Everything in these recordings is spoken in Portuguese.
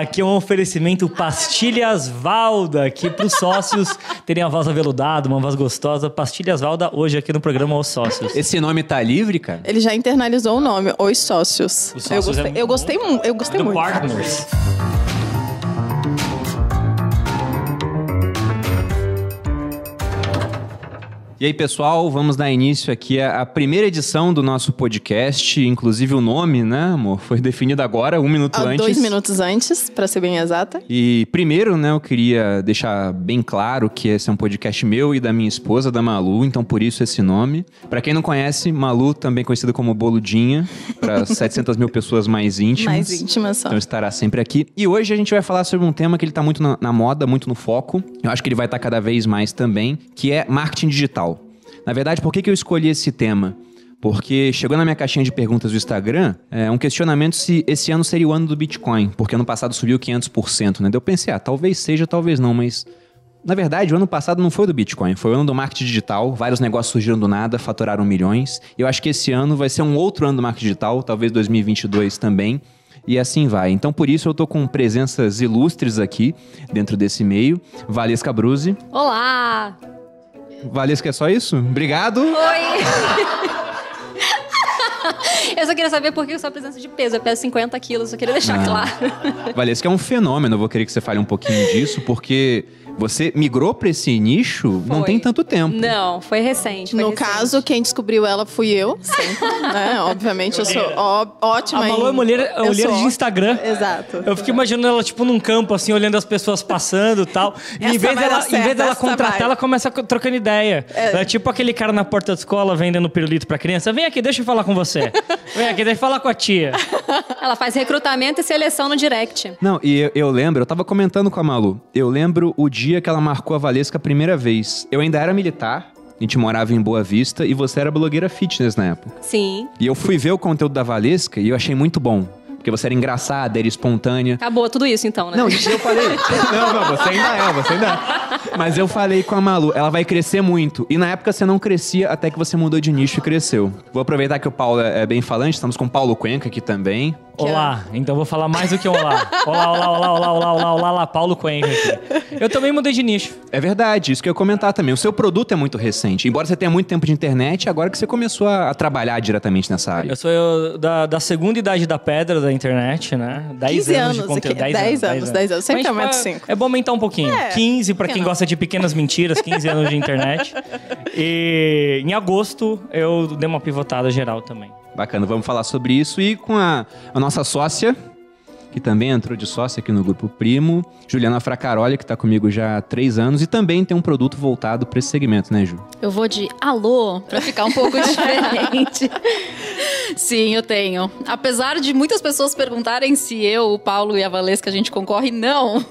Aqui é um oferecimento Pastilhas Valda, aqui para os sócios terem a voz aveludada, uma voz gostosa. Pastilhas Valda, hoje aqui no programa Os Sócios. Esse nome tá livre, cara? Ele já internalizou o nome, Os Sócios. Os eu Sócios é gostei, muito eu gostei, eu gostei Do muito. Partners. E aí, pessoal, vamos dar início aqui à primeira edição do nosso podcast. Inclusive o nome, né, amor? Foi definido agora, um minuto Há antes. dois minutos antes, pra ser bem exata. E primeiro, né, eu queria deixar bem claro que esse é um podcast meu e da minha esposa, da Malu, então por isso esse nome. Pra quem não conhece, Malu, também conhecida como Boludinha, para 700 mil pessoas mais íntimas. Mais íntima só. Então estará sempre aqui. E hoje a gente vai falar sobre um tema que ele tá muito na, na moda, muito no foco. Eu acho que ele vai estar cada vez mais também, que é marketing digital. Na verdade, por que, que eu escolhi esse tema? Porque chegou na minha caixinha de perguntas do Instagram é, um questionamento se esse ano seria o ano do Bitcoin, porque ano passado subiu 500%, né? Eu pensei, ah, talvez seja, talvez não, mas na verdade, o ano passado não foi do Bitcoin, foi o ano do marketing digital. Vários negócios surgiram do nada, faturaram milhões. Eu acho que esse ano vai ser um outro ano do marketing digital, talvez 2022 também. E assim vai. Então, por isso, eu tô com presenças ilustres aqui dentro desse meio. Valesca Bruzi. Olá! Valesca, é só isso? Obrigado. Oi! eu só queria saber por que sua presença de peso. Eu peso 50 quilos, só queria deixar Ah. claro. Valesca é um fenômeno, eu vou querer que você fale um pouquinho disso, porque você migrou pra esse nicho não Foi. tem tanto tempo. Não, foi recente. foi No recente. caso, quem descobriu ela fui eu, sempre, né? Obviamente, eu sou ó- ótima A Malu é mulher, é mulher sou de Instagram. Exato. Eu fico imaginando ela, tipo, num campo, assim, olhando as pessoas passando e tal. E em vez dela, em vez dela essa contratar, vai. ela começa co- trocando ideia. É. tipo aquele cara na porta da escola vendendo pirulito pra criança. Vem aqui, deixa eu falar com você. Vem aqui, deixa eu falar com a tia. Ela faz recrutamento e seleção no direct. Não, e eu, eu lembro, eu tava comentando com a Malu, eu lembro o dia que ela marcou a Valesca a primeira vez. Eu ainda era militar, a gente morava em Boa Vista e você era blogueira fitness na época. Sim. E eu fui ver o conteúdo da Valesca e eu achei muito bom. Porque você era engraçada, era espontânea. Acabou tudo isso então, né? Não, isso eu falei. não, não, você ainda é, você ainda é. Mas eu falei com a Malu, ela vai crescer muito. E na época você não crescia até que você mudou de nicho e cresceu. Vou aproveitar que o Paulo é é bem falante, estamos com o Paulo Cuenca aqui também. Olá, então vou falar mais do que um olá. Olá, olá, olá, olá, olá, olá, olá, olá, Paulo aqui. Eu também mudei de nicho. É verdade, isso que eu ia comentar também. O seu produto é muito recente. Embora você tenha muito tempo de internet, agora que você começou a, a trabalhar diretamente nessa área. Eu sou eu, da, da segunda idade da pedra da internet, né? 10 15 anos, de anos, conteúdo. aqui, 10 anos, 10 anos, 10 anos. Sempre Mas, aumenta tipo, é- cinco. É bom aumentar um pouquinho. É, 15 pra por que quem não? gosta de pequenas mentiras, 15 anos de internet. E em agosto eu dei uma pivotada geral também. Bacana, vamos falar sobre isso. E com a, a nossa sócia, que também entrou de sócia aqui no Grupo Primo, Juliana Fracaroli, que está comigo já há três anos e também tem um produto voltado para esse segmento, né, Ju? Eu vou de alô pra ficar um pouco diferente. Sim, eu tenho. Apesar de muitas pessoas perguntarem se eu, o Paulo e a Valesca a gente concorre, não.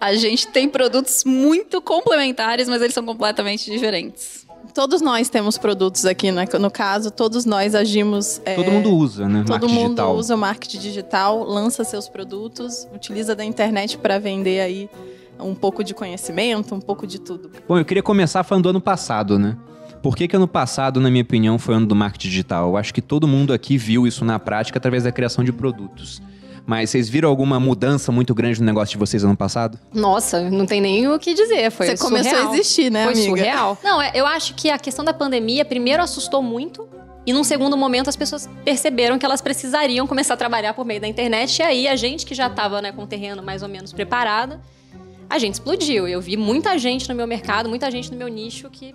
A gente tem produtos muito complementares, mas eles são completamente diferentes. Todos nós temos produtos aqui, né? no caso, todos nós agimos. é, Todo mundo usa, né? Todo marketing mundo digital. usa o marketing digital, lança seus produtos, utiliza da internet para vender aí um pouco de conhecimento, um pouco de tudo. Bom, eu queria começar falando do ano passado, né? Por que, que ano passado, na minha opinião, foi ano do marketing digital? Eu acho que todo mundo aqui viu isso na prática através da criação de produtos. Mas vocês viram alguma mudança muito grande no negócio de vocês ano passado? Nossa, não tem nem o que dizer. Foi Você começou surreal. a existir, né, Foi amiga? surreal. Não, é, eu acho que a questão da pandemia, primeiro, assustou muito. E num segundo momento, as pessoas perceberam que elas precisariam começar a trabalhar por meio da internet. E aí, a gente que já estava né, com o terreno mais ou menos preparado, a gente explodiu. Eu vi muita gente no meu mercado, muita gente no meu nicho que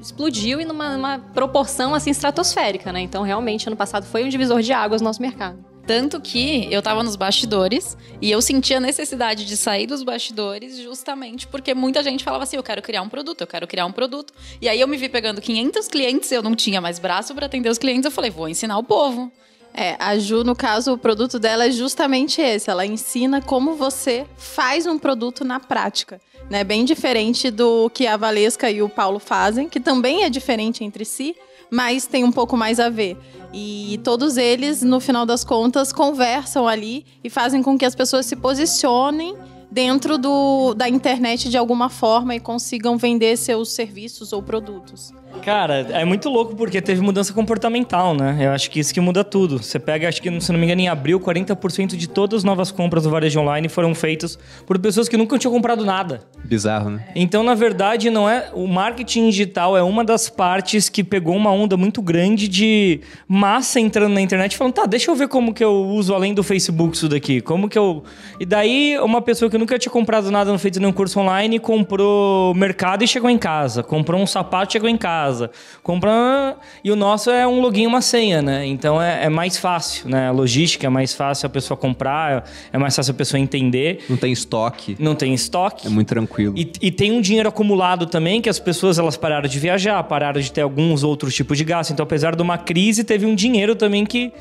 explodiu e numa, numa proporção assim estratosférica, né? Então, realmente, ano passado foi um divisor de águas no nosso mercado. Tanto que eu tava nos bastidores e eu sentia a necessidade de sair dos bastidores justamente porque muita gente falava assim: eu quero criar um produto, eu quero criar um produto. E aí eu me vi pegando 500 clientes, eu não tinha mais braço para atender os clientes, eu falei: vou ensinar o povo. É, a Ju, no caso, o produto dela é justamente esse. Ela ensina como você faz um produto na prática. Né? Bem diferente do que a Valesca e o Paulo fazem, que também é diferente entre si, mas tem um pouco mais a ver. E todos eles, no final das contas, conversam ali e fazem com que as pessoas se posicionem dentro do, da internet de alguma forma e consigam vender seus serviços ou produtos. Cara, é muito louco porque teve mudança comportamental, né? Eu acho que isso que muda tudo. Você pega, acho que, se não me engano, em abril, 40% de todas as novas compras do varejo online foram feitas por pessoas que nunca tinham comprado nada. Bizarro, né? Então, na verdade, não é o marketing digital é uma das partes que pegou uma onda muito grande de massa entrando na internet falando, tá, deixa eu ver como que eu uso além do Facebook isso daqui. Como que eu E daí uma pessoa que nunca tinha comprado nada, não feito nenhum curso online, comprou mercado e chegou em casa, comprou um sapato e chegou em casa. Comprando. E o nosso é um login e uma senha, né? Então é, é, mais fácil, né? A logística é mais fácil a pessoa comprar, é mais fácil a pessoa entender. Não tem estoque. Não tem estoque. É muito tranquilo. E, e tem um dinheiro acumulado também, que as pessoas elas pararam de viajar, pararam de ter alguns outros tipos de gasto. Então, apesar de uma crise, teve um dinheiro também que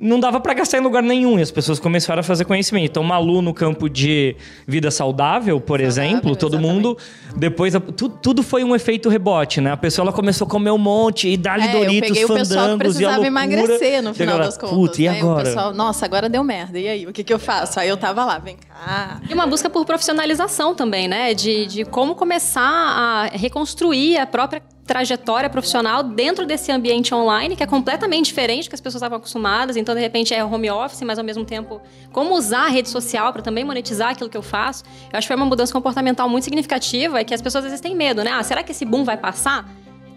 não dava para gastar em lugar nenhum e as pessoas começaram a fazer conhecimento. Então, Malu no campo de vida saudável, por saudável, exemplo, todo exatamente. mundo depois tu, tudo foi um efeito rebote, né? A pessoa ela começou a comer um monte e dar-lhe é, Doritos, eu peguei fandangos o pessoal que precisava emagrecer no final agora, das contas. Puta, e agora? Pessoal, Nossa, agora deu merda. E aí, o que que eu faço? Aí eu tava lá, vem cá. E uma busca por profissionalização também, né? De, de como começar a reconstruir a própria trajetória profissional dentro desse ambiente online, que é completamente diferente do que as pessoas estavam acostumadas. Então, de repente, é home office, mas ao mesmo tempo, como usar a rede social para também monetizar aquilo que eu faço. Eu acho que foi uma mudança comportamental muito significativa e que as pessoas às vezes têm medo, né? Ah, será que esse boom vai passar?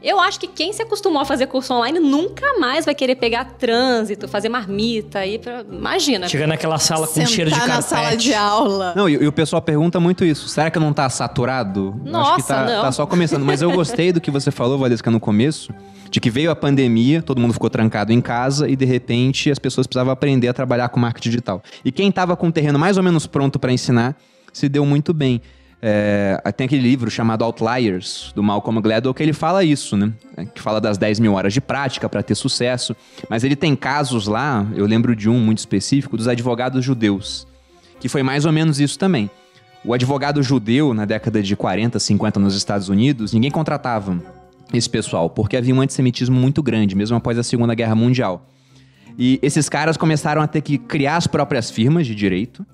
Eu acho que quem se acostumou a fazer curso online nunca mais vai querer pegar trânsito, fazer marmita e pra... imagina. Chegar naquela sala com cheiro de carpete. na sala de aula. Não, e, e, o pessoal pergunta muito isso. Será que não tá saturado? Nossa, acho que tá, não. tá só começando. Mas eu gostei do que você falou, Valesca, no começo, de que veio a pandemia, todo mundo ficou trancado em casa e de repente as pessoas precisavam aprender a trabalhar com marketing digital. E quem tava com o terreno mais ou menos pronto para ensinar, se deu muito bem. É, tem aquele livro chamado Outliers, do Malcolm Gladwell, que ele fala isso, né? É, que fala das 10 mil horas de prática para ter sucesso. Mas ele tem casos lá, eu lembro de um muito específico, dos advogados judeus, que foi mais ou menos isso também. O advogado judeu, na década de 40, 50 nos Estados Unidos, ninguém contratava esse pessoal, porque havia um antissemitismo muito grande, mesmo após a Segunda Guerra Mundial. E esses caras começaram a ter que criar as próprias firmas de direito,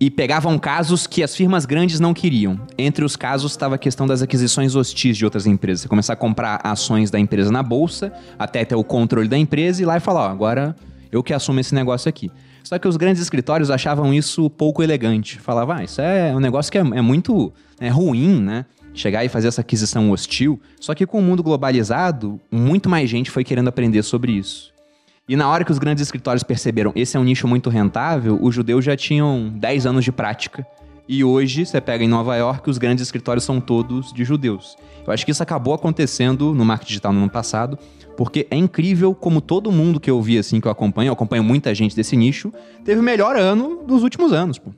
e pegavam casos que as firmas grandes não queriam. Entre os casos estava a questão das aquisições hostis de outras empresas. Você começar a comprar ações da empresa na bolsa, até ter o controle da empresa e ir lá e falar: ó, agora eu que assumo esse negócio aqui. Só que os grandes escritórios achavam isso pouco elegante. Falavam, ah, isso é um negócio que é, é muito é ruim, né? Chegar e fazer essa aquisição hostil. Só que com o mundo globalizado, muito mais gente foi querendo aprender sobre isso. E na hora que os grandes escritórios perceberam esse é um nicho muito rentável, os judeus já tinham 10 anos de prática. E hoje, você pega em Nova York, os grandes escritórios são todos de judeus. Eu acho que isso acabou acontecendo no marketing digital no ano passado, porque é incrível como todo mundo que eu vi, assim, que eu acompanho, eu acompanho muita gente desse nicho, teve o melhor ano dos últimos anos, pô.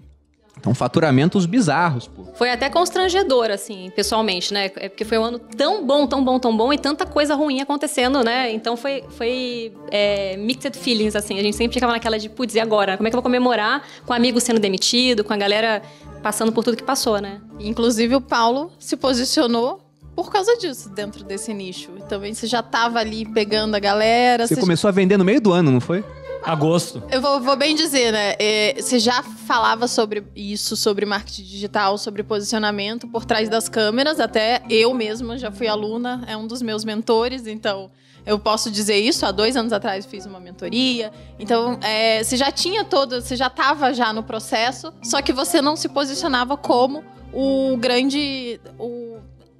Então, faturamentos bizarros, pô. Foi até constrangedor, assim, pessoalmente, né? É porque foi um ano tão bom, tão bom, tão bom e tanta coisa ruim acontecendo, né? Então foi, foi é, mixed feelings, assim. A gente sempre ficava naquela de, putz, e agora? Como é que eu vou comemorar com amigos sendo demitido, com a galera passando por tudo que passou, né? Inclusive, o Paulo se posicionou por causa disso, dentro desse nicho. Também você já estava ali pegando a galera. Você, você começou a vender no meio do ano, não foi? Agosto. Eu vou, vou bem dizer, né? É, você já falava sobre isso, sobre marketing digital, sobre posicionamento por trás das câmeras. Até eu mesma já fui aluna, é um dos meus mentores, então eu posso dizer isso. Há dois anos atrás fiz uma mentoria. Então, é, você já tinha todo, você já estava já no processo, só que você não se posicionava como o grande. O,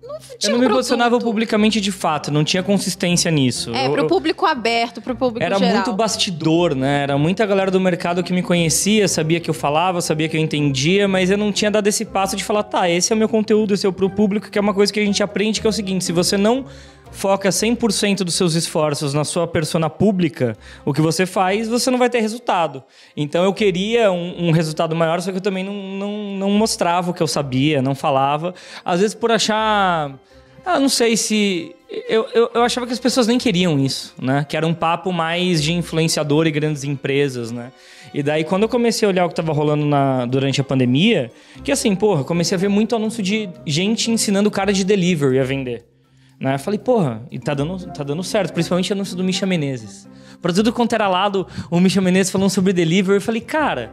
não eu não me posicionava publicamente de fato, não tinha consistência nisso. É, eu, pro público aberto, pro público Era geral. muito bastidor, né? Era muita galera do mercado que me conhecia, sabia que eu falava, sabia que eu entendia, mas eu não tinha dado esse passo de falar, tá, esse é o meu conteúdo, esse é o pro público, que é uma coisa que a gente aprende, que é o seguinte, se você não foca 100% dos seus esforços na sua persona pública, o que você faz, você não vai ter resultado. Então eu queria um, um resultado maior, só que eu também não, não, não mostrava o que eu sabia, não falava. Às vezes por achar. Ah, não sei se. Eu, eu, eu, achava que as pessoas nem queriam isso, né? Que era um papo mais de influenciador e grandes empresas, né? E daí, quando eu comecei a olhar o que estava rolando na, durante a pandemia, que assim, porra, comecei a ver muito anúncio de gente ensinando o cara de delivery a vender. Né? Falei, porra, e tá dando, tá dando certo, principalmente anúncio do Misha Menezes. Pra tudo quanto era lado, o Misha Menezes falando sobre delivery, eu falei, cara,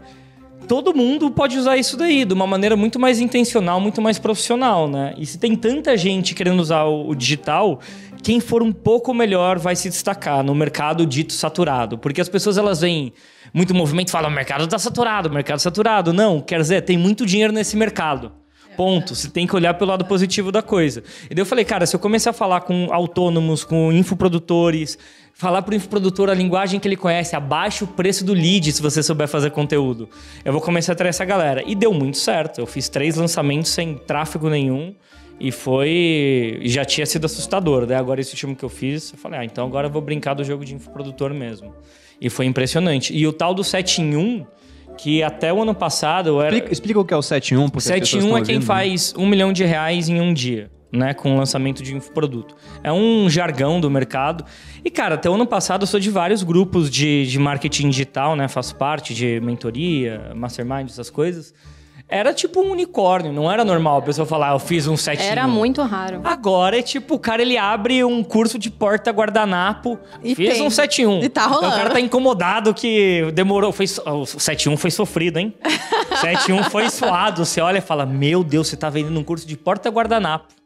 todo mundo pode usar isso daí de uma maneira muito mais intencional, muito mais profissional, né? E se tem tanta gente querendo usar o, o digital, quem for um pouco melhor vai se destacar no mercado dito saturado, porque as pessoas elas veem muito movimento falam: o mercado está saturado, o mercado tá saturado. Não, quer dizer, tem muito dinheiro nesse mercado. Ponto. Você tem que olhar pelo lado positivo da coisa. E daí eu falei, cara, se eu começar a falar com autônomos, com infoprodutores, falar pro infoprodutor a linguagem que ele conhece, abaixa o preço do lead se você souber fazer conteúdo. Eu vou começar a trazer essa galera. E deu muito certo. Eu fiz três lançamentos sem tráfego nenhum. E foi. Já tinha sido assustador. Daí agora esse último que eu fiz, eu falei, ah, então agora eu vou brincar do jogo de infoprodutor mesmo. E foi impressionante. E o tal do 7 em 1, que até o ano passado era. Explica, explica o que é o 7 em 1, porque 7 em 1 é quem ouvindo, faz um milhão de reais em um dia. Né, com o lançamento de um produto. É um jargão do mercado. E, cara, até o ano passado eu sou de vários grupos de, de marketing digital, né? Faço parte de mentoria, mastermind, essas coisas era tipo um unicórnio, não era normal a pessoa falar, eu fiz um setinho. Era muito raro. Agora é tipo, o cara ele abre um curso de porta guardanapo, e fiz tem. um 71. E tá rolando. Então, o cara tá incomodado que demorou, foi o 71 foi sofrido, hein? 71 foi suado, você olha e fala: "Meu Deus, você tá vendendo um curso de porta guardanapo"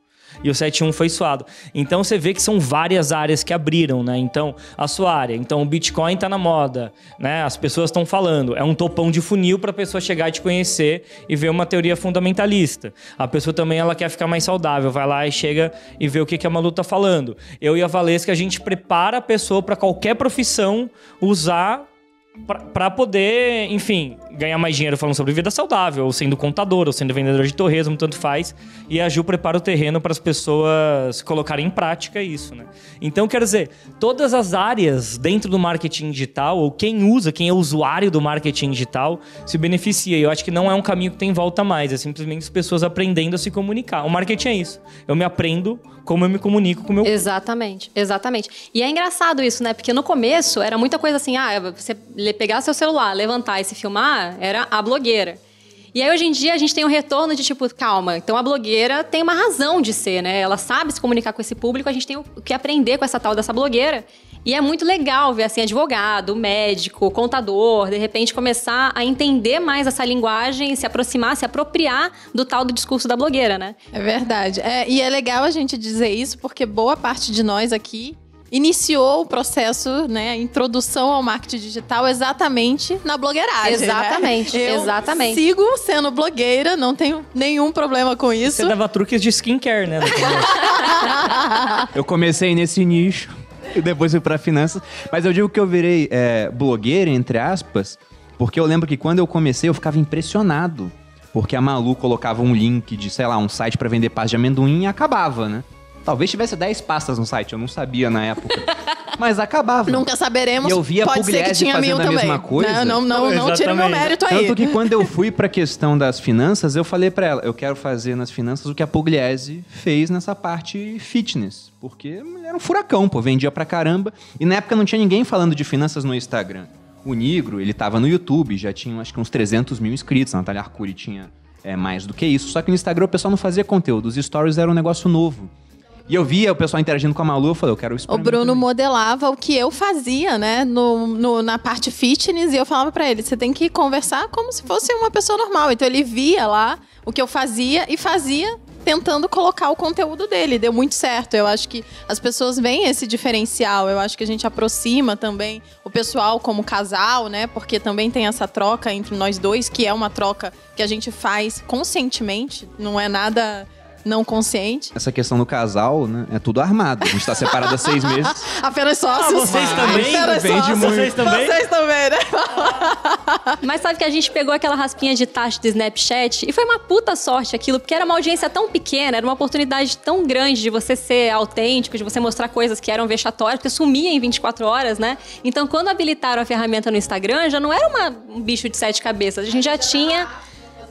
e o 7.1 foi suado. Então você vê que são várias áreas que abriram, né? Então, a sua área. Então, o Bitcoin tá na moda, né? As pessoas estão falando. É um topão de funil para a pessoa chegar e te conhecer e ver uma teoria fundamentalista. A pessoa também ela quer ficar mais saudável, vai lá e chega e vê o que, que a Malu tá falando. Eu e a Valesca, a gente prepara a pessoa para qualquer profissão usar para poder, enfim, ganhar mais dinheiro falando sobre vida saudável, ou sendo contador, ou sendo vendedor de torresmo, tanto faz. E a Ju prepara o terreno para as pessoas colocarem em prática isso, né? Então, quer dizer, todas as áreas dentro do marketing digital, ou quem usa, quem é usuário do marketing digital, se beneficia. E eu acho que não é um caminho que tem volta mais, é simplesmente as pessoas aprendendo a se comunicar. O marketing é isso. Eu me aprendo como eu me comunico com o meu Exatamente, exatamente. E é engraçado isso, né? Porque no começo era muita coisa assim, ah, você pegar seu celular, levantar e se filmar, era a blogueira. E aí, hoje em dia, a gente tem um retorno de tipo, calma, então a blogueira tem uma razão de ser, né? Ela sabe se comunicar com esse público, a gente tem o que aprender com essa tal dessa blogueira. E é muito legal ver, assim, advogado, médico, contador, de repente começar a entender mais essa linguagem, se aproximar, se apropriar do tal do discurso da blogueira, né? É verdade. É, e é legal a gente dizer isso, porque boa parte de nós aqui iniciou o processo, né, a introdução ao marketing digital exatamente na blogueiragem. Né? Exatamente, né? exatamente. Sigo sendo blogueira, não tenho nenhum problema com isso. Você dava truques de skincare, né? eu comecei nesse nicho e depois fui para finanças, mas eu digo que eu virei é, blogueira entre aspas, porque eu lembro que quando eu comecei eu ficava impressionado. Porque a Malu colocava um link de, sei lá, um site para vender pasta de amendoim e acabava, né? Talvez tivesse 10 pastas no site, eu não sabia na época. Mas acabava. Nunca saberemos. E eu via Pode ser que tinha mil a também. mesma coisa. Não, não, não, não tira meu mérito aí. Tanto que quando eu fui pra questão das finanças, eu falei para ela, eu quero fazer nas finanças o que a Pugliese fez nessa parte fitness. Porque era um furacão, pô, vendia pra caramba. E na época não tinha ninguém falando de finanças no Instagram. O Nigro, ele tava no YouTube, já tinha acho que uns 300 mil inscritos. A Natália Arcuri tinha é, mais do que isso. Só que no Instagram o pessoal não fazia conteúdo. Os stories eram um negócio novo. E eu via o pessoal interagindo com a Malu, eu falei, eu quero isso O Bruno modelava o que eu fazia, né, no, no, na parte fitness, e eu falava para ele, você tem que conversar como se fosse uma pessoa normal. Então ele via lá o que eu fazia e fazia tentando colocar o conteúdo dele. Deu muito certo. Eu acho que as pessoas veem esse diferencial. Eu acho que a gente aproxima também o pessoal como casal, né? Porque também tem essa troca entre nós dois, que é uma troca que a gente faz conscientemente, não é nada não consciente. Essa questão do casal, né? É tudo armado. A gente tá separado há seis meses. Apenas sócios. Ah, vocês também? Apenas sócios. Vocês também? Vocês também, né? Mas sabe que a gente pegou aquela raspinha de taxa do Snapchat e foi uma puta sorte aquilo, porque era uma audiência tão pequena, era uma oportunidade tão grande de você ser autêntico, de você mostrar coisas que eram vexatórias, porque sumia em 24 horas, né? Então, quando habilitaram a ferramenta no Instagram, já não era uma, um bicho de sete cabeças, a gente já tinha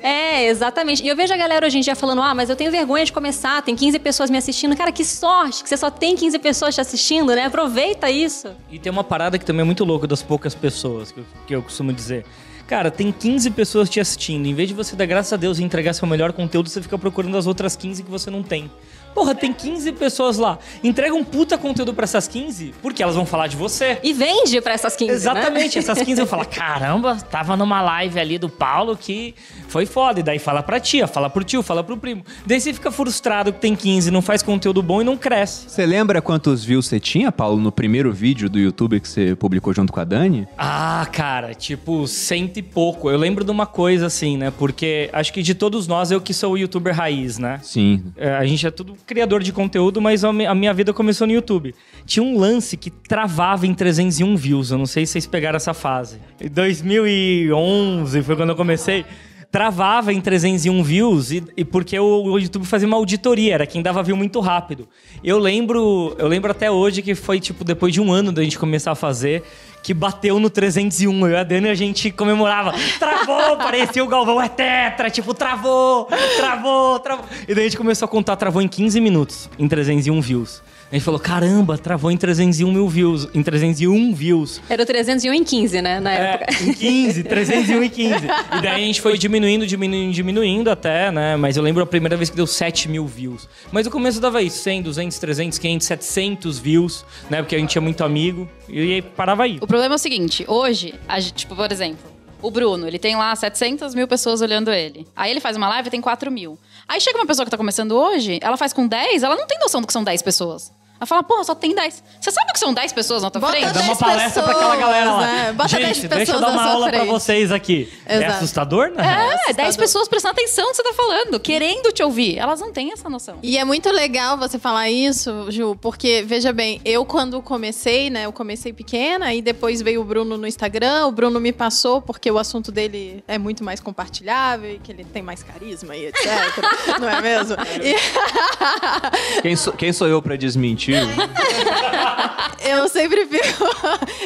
é, exatamente. E eu vejo a galera hoje em dia falando: ah, mas eu tenho vergonha de começar, tem 15 pessoas me assistindo. Cara, que sorte que você só tem 15 pessoas te assistindo, né? Aproveita isso. E tem uma parada que também é muito louca das poucas pessoas, que eu, que eu costumo dizer. Cara, tem 15 pessoas te assistindo. Em vez de você dar graças a Deus e entregar seu melhor conteúdo, você fica procurando as outras 15 que você não tem. Porra, tem 15 pessoas lá. Entrega um puta conteúdo pra essas 15, porque elas vão falar de você. E vende pra essas 15, né? Exatamente, essas 15 vão falar: caramba, tava numa live ali do Paulo que foi foda. E daí fala pra tia, fala pro tio, fala pro primo. Daí você fica frustrado que tem 15, não faz conteúdo bom e não cresce. Você lembra quantos views você tinha, Paulo, no primeiro vídeo do YouTube que você publicou junto com a Dani? Ah, cara, tipo, cento e pouco. Eu lembro de uma coisa assim, né? Porque acho que de todos nós, eu que sou o youtuber raiz, né? Sim. É, a gente é tudo criador de conteúdo, mas a mi- a minha vida começou no YouTube. Tinha um lance que travava em 301 views. Eu não sei se vocês pegaram essa fase. Em 2011 foi quando eu comecei. Travava em 301 views e, e porque o, o YouTube fazia uma auditoria, era quem dava view muito rápido. Eu lembro, eu lembro até hoje que foi tipo depois de um ano da gente começar a fazer, que bateu no 301. Eu e a Dani a gente comemorava. Travou, parecia o Galvão é tetra, tipo, travou, travou, travou. E daí a gente começou a contar, travou em 15 minutos, em 301 views. A gente falou, caramba, travou em 301 mil views, em 301 views. Era o 301 em 15, né? Na É, época. em 15, 301 e 15. E daí a gente foi diminuindo, diminuindo, diminuindo até, né? Mas eu lembro a primeira vez que deu 7 mil views. Mas o começo dava isso, 100, 200, 300, 500, 700 views, né? Porque a gente tinha muito amigo. E aí parava aí. O problema é o seguinte, hoje, a gente, tipo, por exemplo, o Bruno, ele tem lá 700 mil pessoas olhando ele. Aí ele faz uma live e tem 4 mil. Aí chega uma pessoa que tá começando hoje, ela faz com 10, ela não tem noção do que são 10 pessoas. Ela fala, porra, só tem 10. Você sabe o que são 10 pessoas na tua Bota frente? Dá uma 10 palestra pra aquela galera lá. pessoas, né? Bota 10 gente, deixa eu pessoas dar uma aula pra frente. vocês aqui. É Exato. assustador, né? É, assustador. 10 pessoas prestando atenção no que você tá falando, querendo te ouvir. Elas não têm essa noção. E é muito legal você falar isso, Ju, porque, veja bem, eu quando comecei, né, eu comecei pequena e depois veio o Bruno no Instagram, o Bruno me passou porque o assunto dele é muito mais compartilhável e que ele tem mais carisma e etc, não é mesmo? E Quem sou, quem sou eu pra desmentir? eu sempre fico,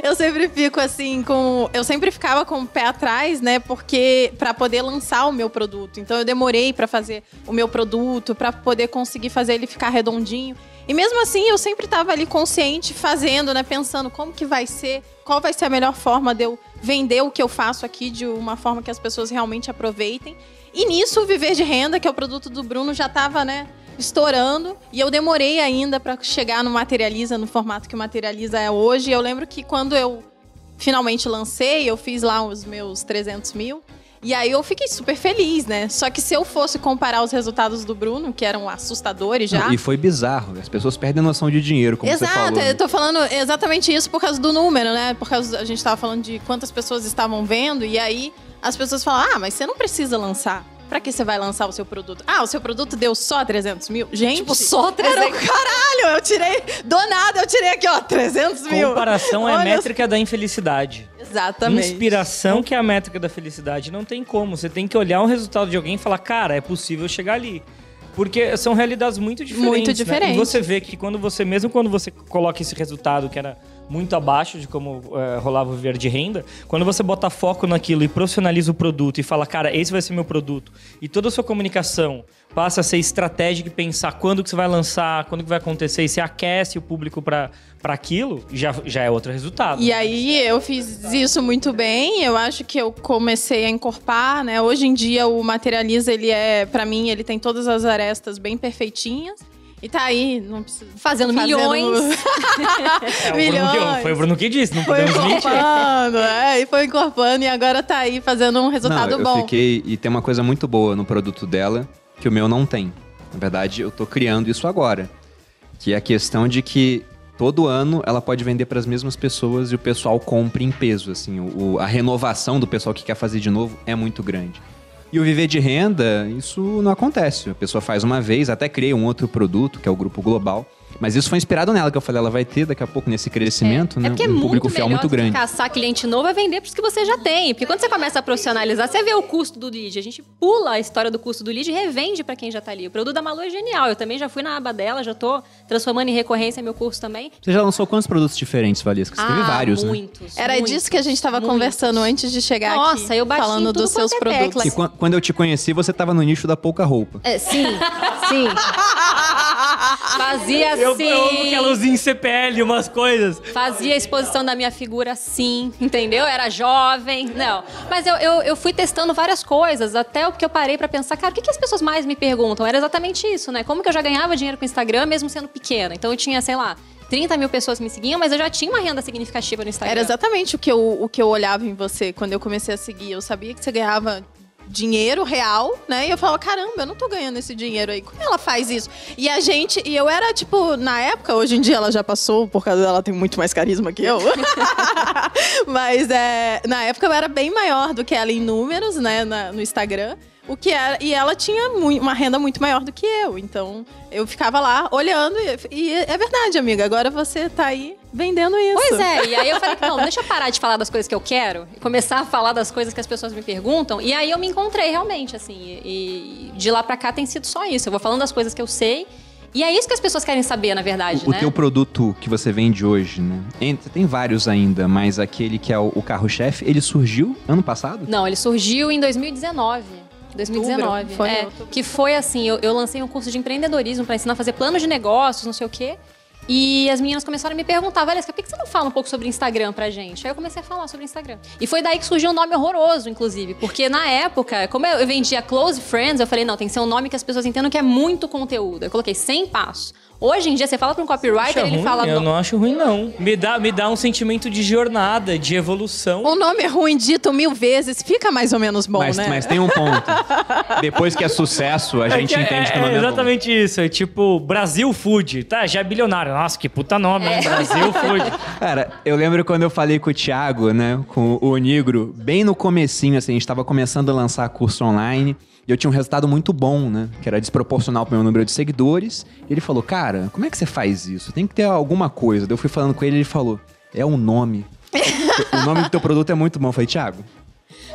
eu sempre fico assim com, eu sempre ficava com o pé atrás, né, porque para poder lançar o meu produto. Então eu demorei para fazer o meu produto, para poder conseguir fazer ele ficar redondinho. E mesmo assim, eu sempre estava ali consciente, fazendo, né, pensando como que vai ser, qual vai ser a melhor forma de eu vender o que eu faço aqui de uma forma que as pessoas realmente aproveitem. E nisso, o Viver de Renda, que é o produto do Bruno, já estava, né, estourando. E eu demorei ainda para chegar no Materializa, no formato que o Materializa é hoje. E eu lembro que quando eu finalmente lancei, eu fiz lá os meus 300 mil. E aí eu fiquei super feliz, né? Só que se eu fosse comparar os resultados do Bruno, que eram assustadores já. E foi bizarro. As pessoas perdem a noção de dinheiro, como você Exato, falou. eu tô falando exatamente isso por causa do número, né? Por causa a gente tava falando de quantas pessoas estavam vendo e aí as pessoas falam: "Ah, mas você não precisa lançar. Pra que você vai lançar o seu produto? Ah, o seu produto deu só 300 mil? Gente, Tipo, só era 300. o caralho! Eu tirei, do nada, eu tirei aqui, ó, 300 mil. Comparação é métrica da infelicidade. Exatamente. Inspiração que é a métrica da felicidade. Não tem como. Você tem que olhar o resultado de alguém e falar, cara, é possível chegar ali. Porque são realidades muito diferentes. Muito né? diferentes. E você vê que quando você, mesmo quando você coloca esse resultado que era muito abaixo de como eh, rolava o viver de renda, quando você bota foco naquilo e profissionaliza o produto e fala, cara, esse vai ser meu produto, e toda a sua comunicação passa a ser estratégica e pensar quando que você vai lançar, quando que vai acontecer, e você aquece o público para aquilo, já, já é outro resultado. E aí eu fiz isso muito bem. Eu acho que eu comecei a encorpar, né? Hoje em dia o Materializa, ele é, pra mim, ele tem todas as arestas bem perfeitinhas. E tá aí, não precisa. Fazendo milhões. É, milhões. foi o Bruno que disse, não Foi podemos mentir. encorpando, é, e foi encorpando e agora tá aí fazendo um resultado não, eu bom. fiquei. E tem uma coisa muito boa no produto dela que o meu não tem. Na verdade, eu tô criando isso agora. Que é a questão de que todo ano ela pode vender para as mesmas pessoas e o pessoal compra em peso. Assim, o- a renovação do pessoal que quer fazer de novo é muito grande. E o viver de renda, isso não acontece. A pessoa faz uma vez, até cria um outro produto, que é o Grupo Global. Mas isso foi inspirado nela, que eu falei, ela vai ter daqui a pouco nesse crescimento, né? É porque é um muito público fiel muito grande. caçar cliente novo é vender pros que você já tem. Porque quando você começa a profissionalizar, você vê o custo do lead. A gente pula a história do custo do lead e revende pra quem já tá ali. O produto da Malu é genial. Eu também já fui na aba dela, já tô transformando em recorrência meu curso também. Você já lançou quantos produtos diferentes, Valesca? Você teve Ah, vários, né? muitos, Era muitos, disso que a gente tava muitos. conversando antes de chegar aqui. Nossa, eu bati falando tudo dos seus é produtos. E quan- quando eu te conheci, você tava no nicho da pouca roupa. É, sim, sim. Fazia Eu, sim. eu amo que ela usa em CPL umas coisas. Fazia a exposição da minha figura sim, entendeu? Era jovem, não. Mas eu, eu, eu fui testando várias coisas, até o que eu parei pra pensar, cara, o que, que as pessoas mais me perguntam? Era exatamente isso, né? Como que eu já ganhava dinheiro com o Instagram, mesmo sendo pequena? Então eu tinha, sei lá, 30 mil pessoas que me seguiam, mas eu já tinha uma renda significativa no Instagram. Era exatamente o que, eu, o que eu olhava em você quando eu comecei a seguir. Eu sabia que você ganhava dinheiro real, né? E eu falava, caramba, eu não tô ganhando esse dinheiro aí. Como ela faz isso? E a gente, e eu era, tipo, na época, hoje em dia ela já passou, por causa dela tem muito mais carisma que eu. Mas é, na época eu era bem maior do que ela em números, né, na- no Instagram. O que era, e ela tinha uma renda muito maior do que eu. Então, eu ficava lá olhando e, e é verdade, amiga. Agora você tá aí vendendo isso. Pois é, e aí eu falei, não, deixa eu parar de falar das coisas que eu quero e começar a falar das coisas que as pessoas me perguntam. E aí eu me encontrei realmente, assim. E, de lá pra cá tem sido só isso. Eu vou falando das coisas que eu sei. E é isso que as pessoas querem saber, na verdade, O né? teu produto que você vende hoje, né? Tem vários ainda, mas aquele que é o, o carro-chefe, ele surgiu ano passado? Não, ele surgiu em 2019. 2019. Outubro, foi é, outubro. que foi assim, eu, eu lancei um curso de empreendedorismo pra ensinar a fazer planos de negócios, não sei o quê. E as meninas começaram a me perguntar, Valesca, por que você não fala um pouco sobre Instagram pra gente? Aí eu comecei a falar sobre Instagram. E foi daí que surgiu um nome horroroso, inclusive. Porque na época, como eu eu vendia Close Friends, eu falei, não, tem que ser um nome que as pessoas entendam que é muito conteúdo. Eu coloquei 100 passos. Hoje em dia, você fala pra um copywriter, ele ruim? fala... Eu "Não, acho ruim, não. Me dá, me dá um sentimento de jornada, de evolução. Um nome ruim dito mil vezes fica mais ou menos bom, mas, né? mas tem um ponto. Depois que é sucesso, a gente É, entende que o é, nome é, bom. exatamente isso. É tipo Brasil Food. Tá, já é bilionário. Nossa, que puta nome, né? Brasil Food. Cara, eu lembro quando eu falei com o Thiago, né, com o Nigro, bem no comecinho, assim, a gente tava começando a lançar curso online, e eu tinha um resultado muito bom, né, que era desproporcional pro meu número de seguidores, e ele falou, cara, como é que você faz isso? Tem que ter alguma coisa. Daí eu fui falando com ele, ele falou, é um nome. o nome do teu produto é muito bom. Eu falei, Thiago,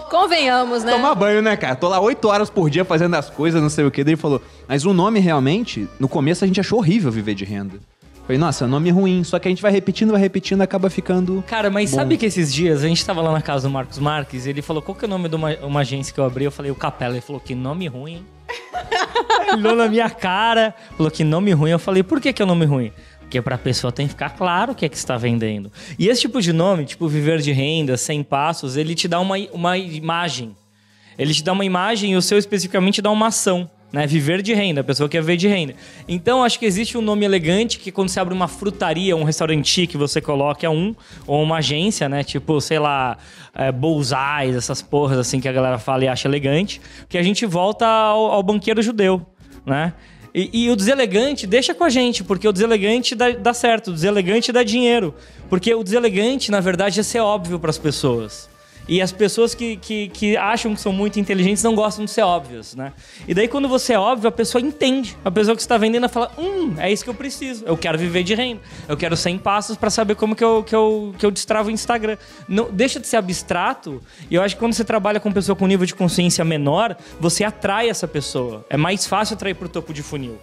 Convenhamos, né? tomar banho, né, cara? Tô lá oito horas por dia fazendo as coisas, não sei o que. Daí ele falou, mas o nome realmente, no começo a gente achou horrível viver de renda. Eu Falei, nossa, nome ruim, só que a gente vai repetindo, vai repetindo, acaba ficando. Cara, mas Bom. sabe que esses dias a gente tava lá na casa do Marcos Marques, ele falou qual que é o nome de uma, uma agência que eu abri, eu falei o Capela, ele falou que nome ruim. hein? Olhou na minha cara, falou que nome ruim, eu falei por que que é nome ruim? Porque pra pessoa tem que ficar claro o que é que você tá vendendo. E esse tipo de nome, tipo viver de renda, 100 passos, ele te dá uma, uma imagem. Ele te dá uma imagem e o seu especificamente dá uma ação. Né? Viver de renda, a pessoa quer ver de renda. Então, acho que existe um nome elegante que quando você abre uma frutaria, um restaurante que você coloca é um, ou uma agência, né? Tipo, sei lá, é, Bullseyes, essas porras assim que a galera fala e acha elegante. Que a gente volta ao, ao banqueiro judeu, né? E, e o deselegante deixa com a gente, porque o deselegante dá, dá certo, o deselegante dá dinheiro. Porque o deselegante, na verdade, é ser óbvio para as pessoas. E as pessoas que, que, que acham que são muito inteligentes não gostam de ser óbvios, né? E daí, quando você é óbvio, a pessoa entende. A pessoa que está vendendo fala: Hum, é isso que eu preciso. Eu quero viver de renda. Eu quero 100 passos para saber como que eu, que, eu, que eu destravo o Instagram. Não, deixa de ser abstrato. E eu acho que quando você trabalha com pessoa com nível de consciência menor, você atrai essa pessoa. É mais fácil atrair pro topo de funil.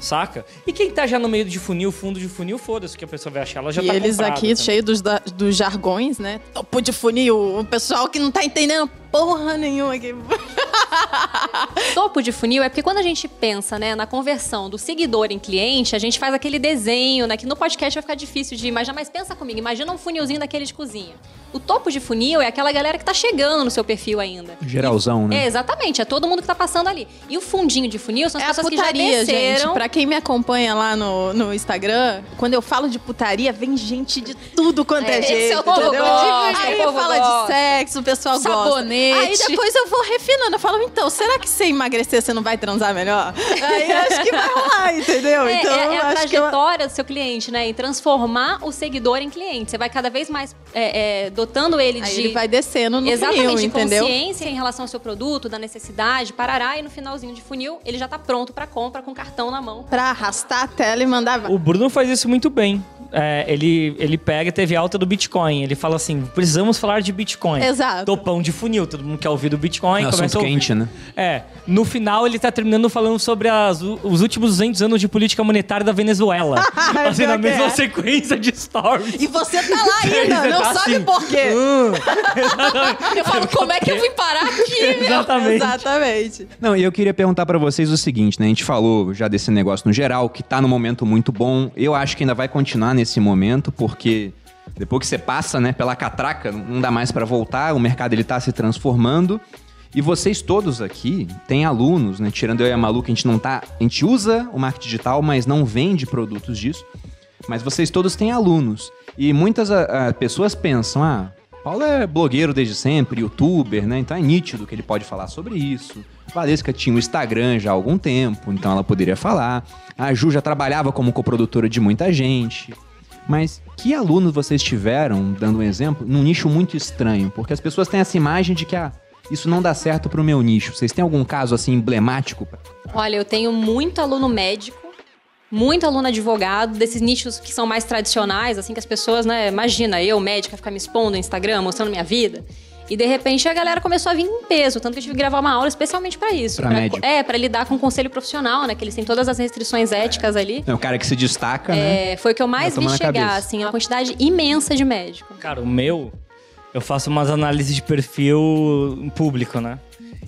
Saca? E quem tá já no meio de funil, fundo de funil, foda-se que a pessoa vai achar. Ela já e tá eles comprada aqui, também. cheios dos, da- dos jargões, né? Topo de funil, o pessoal que não tá entendendo porra nenhuma aqui. Topo de funil é porque quando a gente pensa, né, na conversão do seguidor em cliente, a gente faz aquele desenho, né, que no podcast vai ficar difícil de imaginar, mas pensa comigo, imagina um funilzinho daquele de cozinha. O topo de funil é aquela galera que tá chegando no seu perfil ainda. Geralzão, né? É, exatamente, é todo mundo que tá passando ali. E o fundinho de funil são as É a pessoas que já putaria, desceram. gente. Pra quem me acompanha lá no, no Instagram, quando eu falo de putaria, vem gente de tudo quanto é, É, esse jeito, é o povo entendeu? gosta, Aí o povo fala gosta. de sexo, o pessoal Sabonete. gosta. Aí depois eu vou refinando. Eu falo, então, será que se emagrecer você não vai transar melhor? Aí acho que vai rolar, entendeu? É, então, é- é a acho que eu... trajetória do seu cliente, né? Em transformar o seguidor em cliente. Você vai cada vez mais é, é, dotando ele Aí de. ele vai descendo no Exatamente, funil, de entendeu? consciência em relação ao seu produto, da necessidade, parará, e no finalzinho de funil, ele já tá pronto pra compra com o cartão na mão. Pra arrastar a tela e mandar... O Bruno faz isso muito bem. É, ele, ele pega e teve alta do Bitcoin. Ele fala assim: precisamos falar de Bitcoin. Exato. Topão de funil, todo mundo quer ouvir do Bitcoin. É começa quente, né? É. No final, ele tá terminando falando sobre as- os últimos 200 anos de política monetária da Venezuela. assim, na Pior que mesma é. sequência de stories. E você tá lá ainda, não tá sabe assim, por quê. "Hum". Eu falo, como é que eu vim parar aqui, meu? Exatamente. Exatamente. Não, e eu queria perguntar pra vocês o seguinte, né? A gente falou já desse negócio no geral, que tá num momento muito bom. Eu acho que ainda vai continuar nesse momento, porque depois que você passa, né, pela catraca, não dá mais pra voltar, o mercado ele tá se transformando. E vocês todos aqui têm alunos, né? Tirando eu e a Malu, que a gente não tá. A gente usa o marketing digital, mas não vende produtos disso. Mas vocês todos têm alunos. E muitas ah, ah, pessoas pensam, ah, Paulo é blogueiro desde sempre, youtuber, né? Então é nítido que ele pode falar sobre isso. Valesca tinha um Instagram já há algum tempo, então ela poderia falar. A Ju já trabalhava como coprodutora de muita gente. Mas que alunos vocês tiveram, dando um exemplo, num nicho muito estranho? Porque as pessoas têm essa imagem de que, ah, isso não dá certo pro meu nicho. Vocês têm algum caso assim emblemático? Olha, eu tenho muito aluno médico, muito aluno advogado, desses nichos que são mais tradicionais, assim, que as pessoas, né, imagina, eu, médica, ficar me expondo no Instagram, mostrando minha vida. E de repente a galera começou a vir em peso, tanto que eu tive que gravar uma aula especialmente pra isso. Pra médico. É, pra lidar com o conselho profissional, né, que eles têm todas as restrições éticas ali. É o cara que se destaca, né? É, foi o que eu mais vi chegar, cabeça. assim, uma quantidade imensa de médico. Cara, o meu, eu faço umas análises de perfil público, né?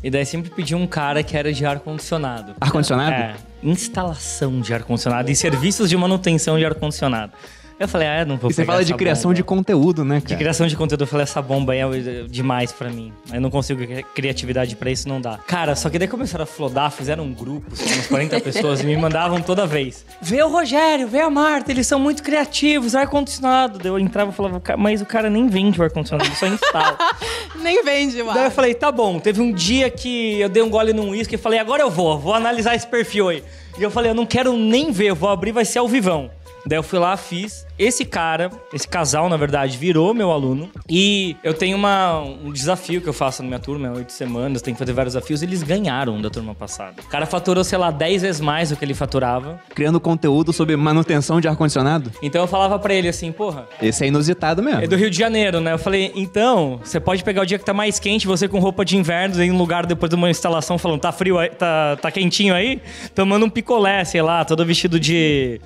E daí sempre pedi um cara que era de ar-condicionado. Ar-condicionado? É, instalação de ar-condicionado e serviços de manutenção de ar-condicionado. Eu falei, ah, eu não vou E você fala de criação bomba. de conteúdo, né, De cara? criação de conteúdo, eu falei, essa bomba aí é demais pra mim. Eu não consigo cri- criatividade pra isso, não dá. Cara, só que daí começaram a flodar, fizeram um grupo, lá, umas 40 pessoas, e me mandavam toda vez. Vê o Rogério, vê a Marta, eles são muito criativos, ar-condicionado. Daí eu entrava e falava, "Ca- mas o cara nem vende o ar-condicionado, ele só instala. Nem vende Daí eu falei, tá bom. Teve um dia que eu dei um gole num uísque e falei, agora eu vou, vou analisar esse perfil aí. E eu falei, eu não quero nem ver, eu vou abrir, vai ser ao vivão. Daí eu fui lá, fiz. Esse cara, esse casal, na verdade, virou meu aluno. E eu tenho uma, um desafio que eu faço na minha turma, é oito semanas, tem que fazer vários desafios. Eles ganharam da turma passada. O cara faturou, sei lá, 10 vezes mais do que ele faturava. Criando conteúdo sobre manutenção de ar-condicionado. Então eu falava pra ele assim, porra, Esse é inusitado mesmo. é do Rio de Janeiro, né? Eu falei, então, você pode pegar o dia que tá mais quente, você com roupa de inverno, em um lugar depois de uma instalação falando, tá frio aí, tá, tá quentinho aí? Tomando um picolé, sei lá, todo vestido de,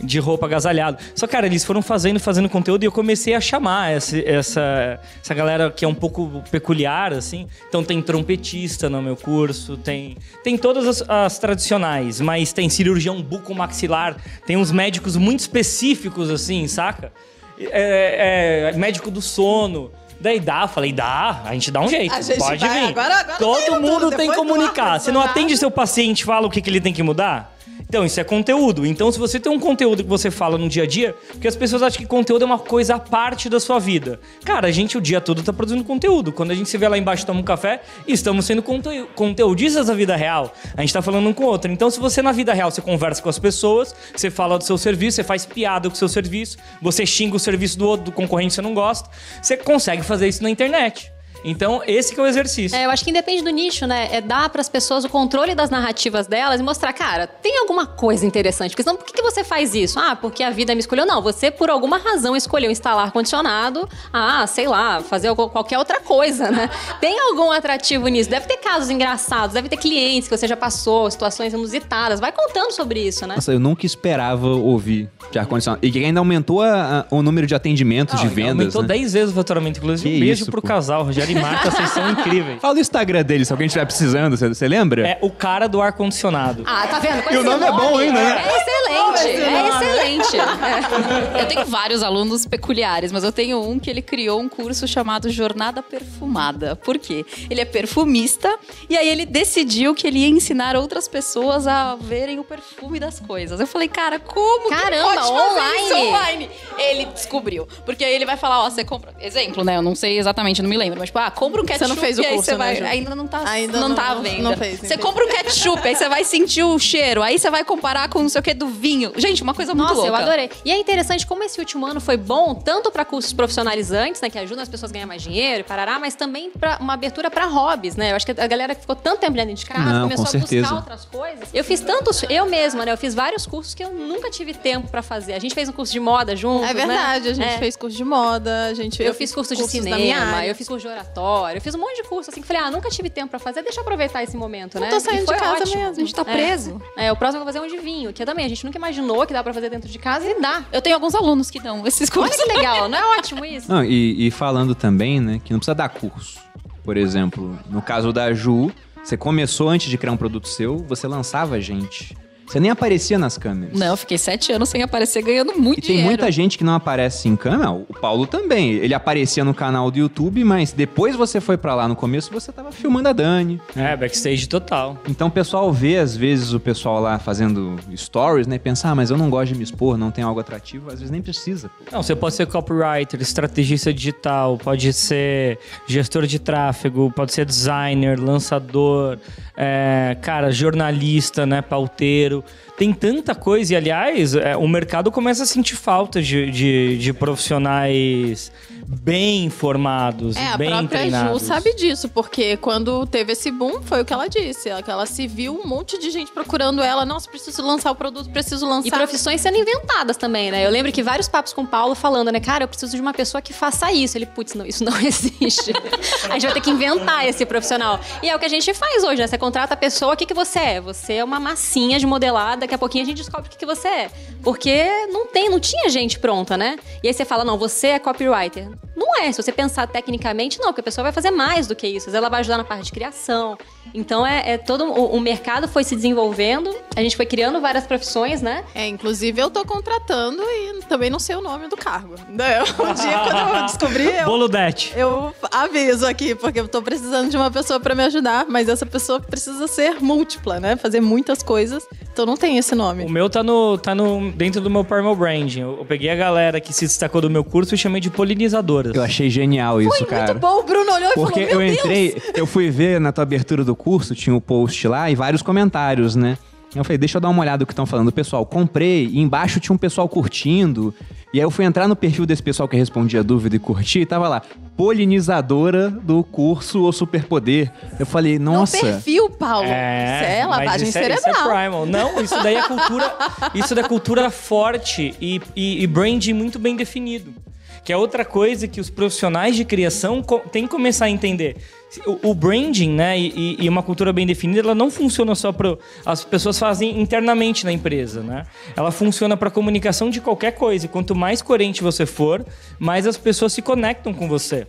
de roupa agasalhado. Só, cara, eles foram fazendo, fazendo conteúdo e eu comecei a chamar essa, essa, essa galera que é um pouco peculiar, assim. Então tem trompetista no meu curso, tem, tem todas as, as tradicionais, mas tem cirurgião bucomaxilar, tem uns médicos muito específicos, assim, saca? é, é, médico do sono. Daí dá, falei, dá, a gente dá um jeito. Pode vai- vir. agora- agora Todo mundo tem que comunicar. Você não atende seu paciente fala o que, que ele tem que mudar? Então, isso é conteúdo. Então, se você tem um conteúdo que você fala no dia a dia, porque as pessoas acham que conteúdo é uma coisa à parte da sua vida. Cara, a gente o dia todo tá produzindo conteúdo. Quando a gente se vê lá embaixo toma um café, estamos sendo conte conteudistas da vida real. A gente tá falando um com o outro. Então, se você na vida real você conversa com as pessoas, você fala do seu serviço, você faz piada com o seu serviço, você xinga o serviço do outro, do concorrente que você não gosta, você consegue fazer isso na internet. Então, esse que é o exercício. É, eu acho que independe do nicho, né? É dar para as pessoas o controle das narrativas delas e mostrar, cara, tem alguma coisa interessante. Porque senão, por que, que você faz isso? Ah, porque a vida me escolheu. Não, você, por alguma razão, escolheu instalar ar-condicionado. Ah, sei lá, fazer qualquer outra coisa, né? Tem algum atrativo nisso. Deve ter casos engraçados, deve ter clientes que você já passou, situações inusitadas. Vai contando sobre isso, né? Nossa, eu nunca esperava ouvir de ar-condicionado. E que ainda aumentou a- a- o número de atendimentos, de Não, vendas. Aumentou né? 10 vezes o faturamento. Inclusive, Que um beijo isso, pro pô. casal. Rogério e Marta, vocês são incríveis. Fala o Instagram dele, se alguém estiver precisando, você, lembra? É o cara do ar-condicionado. Ah, tá vendo? Com E o esse nome é bom ainda, né? É excelente, é excelente. É. Eu tenho vários alunos peculiares, mas eu tenho um que ele criou um curso chamado Jornada Perfumada. Por quê? Ele é perfumista e aí ele decidiu que ele ia ensinar outras pessoas a verem o perfume das coisas. Eu falei, cara, como Caramba, que pode fazer online? isso online? Ele descobriu. Porque aí ele vai falar, ó, você compra... Exemplo, né? Eu não sei exatamente, não me lembro. Mas, tipo, ah, compra um ketchup Você não fez o aí curso, você né, vai... Ju? Ainda não tá, Ainda não, não- tá à não- fez, Você entendi. compra um ketchup, aí você vai sentir o cheiro, aí você vai comparar com não sei o que do vinho. Gente, uma coisa muito Nossa, louca. eu adorei. E é interessante como esse último ano foi bom, tanto para cursos profissionalizantes, né, que ajudam as pessoas a ganhar mais dinheiro e parará, mas também para uma abertura para hobbies, né? Eu acho que a galera que ficou tanto tempo dentro de casa, Não, começou com a certeza. buscar outras coisas. Eu fiz tantos, eu mesma, né? Eu fiz vários cursos que eu nunca tive tempo para fazer. A gente fez um curso de moda juntos, É verdade, né? a gente É. fez curso de moda, a gente Eu fiz curso de cursos da minha cinema, eu fiz curso de oratório, eu fiz um monte de curso assim que falei, ah, nunca tive tempo pra fazer, deixa eu aproveitar esse momento, né? tô saindo de casa ótimo. mesmo. A gente tá É. preso. É, o próximo eu vou fazer um de vinho, que é também, a gente nunca imaginou que dá pra fazer dentro de casa e dá. Eu tenho alguns alunos que dão esses Olha cursos. que legal, não é ótimo isso? Não, e, e falando também, né, que não precisa dar curso. Por exemplo, no caso da Ju, você começou antes de criar um produto seu, você lançava gente. Você nem aparecia nas câmeras. Não, eu fiquei sete anos sem aparecer ganhando muito E tem dinheiro. muita gente que não aparece em câmera. O Paulo também. Ele aparecia no canal do YouTube, mas depois você foi pra lá no começo você tava filmando a Dani. É, backstage total. Então o pessoal vê, às vezes, o pessoal lá fazendo stories, né? E pensa, ah, mas eu não gosto de me expor, não tem algo atrativo. Às vezes nem precisa. pô. Não, você pode ser copywriter, estrategista digital, pode ser gestor de tráfego, pode ser designer, lançador, é, cara, jornalista, né, pauteiro brasileiro tem tanta coisa. E, aliás, é, o mercado começa a sentir falta de, de, de profissionais bem formados, É, a bem própria treinados. Ju sabe disso, porque quando teve esse boom, foi o que ela disse. Ela, que ela se viu um monte de gente procurando ela. Nossa, preciso lançar o produto, preciso lançar. E profissões sendo inventadas também, né? Eu lembro que vários papos com o Paulo falando, né? Cara, eu preciso de uma pessoa que faça isso. Ele, putz, não, isso não existe. a gente vai ter que inventar esse profissional. E é o que a gente faz hoje, né? Você contrata a pessoa, o que, que você é? Você é uma massinha de modelar, daqui a pouquinho a gente descobre o que, que você é. Porque não tem, não tinha gente pronta, né? E aí você fala, não, você é copywriter. Não é, se você pensar tecnicamente, não, porque a pessoa vai fazer mais do que isso. Ela vai ajudar na parte de criação. Então é, é todo. O, o mercado foi se desenvolvendo, a gente foi criando várias profissões, né? É, inclusive eu tô contratando e também não sei o nome do cargo. Não, Um dia quando eu descobrir, eu, Boludete. eu aviso aqui, porque eu tô precisando de uma pessoa pra me ajudar, mas essa pessoa precisa ser múltipla, né? Fazer muitas coisas. Então não tem esse O nome. meu tá, no, tá no, dentro do meu Primal Branding. Eu, eu peguei a galera que se destacou do meu curso e chamei de polinizadoras. Eu achei genial isso, Foi cara. muito bom, o Bruno olhou e Porque falou: eu Meu entrei, Deus! eu fui ver na tua abertura do curso, tinha o post lá e vários comentários, né? Eu falei, deixa eu dar uma olhada no que estão falando. Pessoal, comprei, e embaixo tinha um pessoal curtindo. E aí eu fui entrar no perfil desse pessoal que respondia dúvida e curtia, e tava lá, polinizadora do curso O Superpoder. Eu falei, nossa. No perfil, Paulo. isso é lavagem isso é- cerebral. Isso é primal. Não, isso daí é cultura. isso da cultura forte e, e, e branding muito bem definido. Que é outra coisa que os profissionais de criação têm que começar a entender. O, o branding, né, e, e uma cultura bem definida, ela não funciona só para as pessoas fazem internamente na empresa, né? Ela funciona para comunicação de qualquer coisa. E quanto mais coerente você for, mais as pessoas se conectam com você.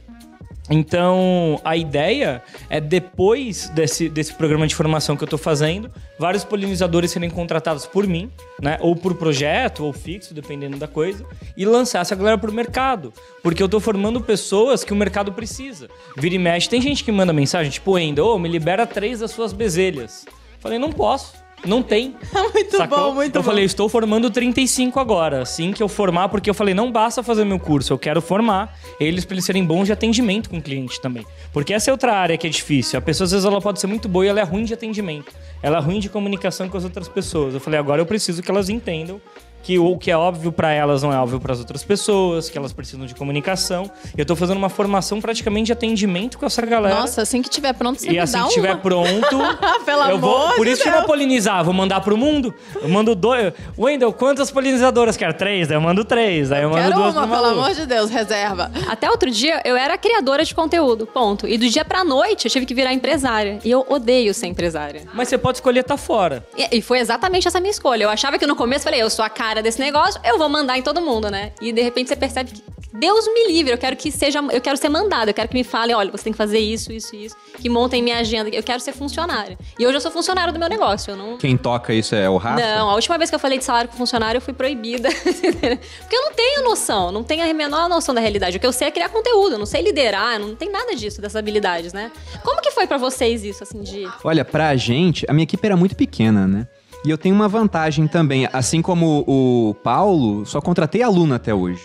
Então, a ideia é depois desse, desse programa de formação que eu tô fazendo, vários polinizadores serem contratados por mim, né? Ou por projeto, ou fixo, dependendo da coisa, e lançar essa galera pro mercado. Porque eu tô formando pessoas que o mercado precisa. Vira e mexe, tem gente que manda mensagem, tipo, ainda, ô, me libera três das suas bezelhas. Falei, não posso. Não tem. Muito Sacou? bom, muito eu bom. falei, estou formando 35 agora. Assim que eu formar, porque eu falei, não basta fazer meu curso, eu quero formar eles para eles serem bons de atendimento com o cliente também. Porque essa é outra área que é difícil. A pessoa, às vezes, ela pode ser muito boa e ela é ruim de atendimento. Ela é ruim de comunicação com as outras pessoas. Eu falei, agora eu preciso que elas entendam que o que é óbvio para elas não é óbvio para as outras pessoas, que elas precisam de comunicação. Eu tô fazendo uma formação praticamente de atendimento com essa galera. Nossa, assim que tiver pronto, você E me assim dá que estiver uma. pronto, Pelo eu vou. amor Por de isso que eu Deus. vou polinizar, vou mandar pro mundo. Eu mando dois. Wendel, quantas polinizadoras quer? Três? Daí eu mando três. Daí eu mando Quero duas uma, pro pelo amor de Deus, reserva. Até outro dia, eu era criadora de conteúdo, ponto. E do dia pra noite, eu tive que virar empresária. E eu odeio ser empresária. Mas você pode escolher estar fora. E, e foi exatamente essa minha escolha. Eu achava que no começo, falei, eu sou a cara desse negócio, eu vou mandar em todo mundo, né? E de repente você percebe que Deus me livre, eu quero que seja, eu quero ser mandada, eu quero que me falem, olha, você tem que fazer isso, isso, isso, que montem minha agenda, eu quero ser funcionária. E hoje eu sou funcionária do meu negócio, eu não Quem toca isso é o Rafa? não, a última vez que eu falei de salário com funcionário, eu fui proibida. Porque eu não tenho noção, não tenho a menor noção da realidade. O que eu sei é criar conteúdo, eu não sei liderar, não tem nada disso, dessas habilidades, né? Como que foi pra vocês isso, assim, de... Olha, pra gente, a minha equipe era muito pequena, né? E eu tenho uma vantagem também. Assim como o Paulo, só contratei aluno até hoje.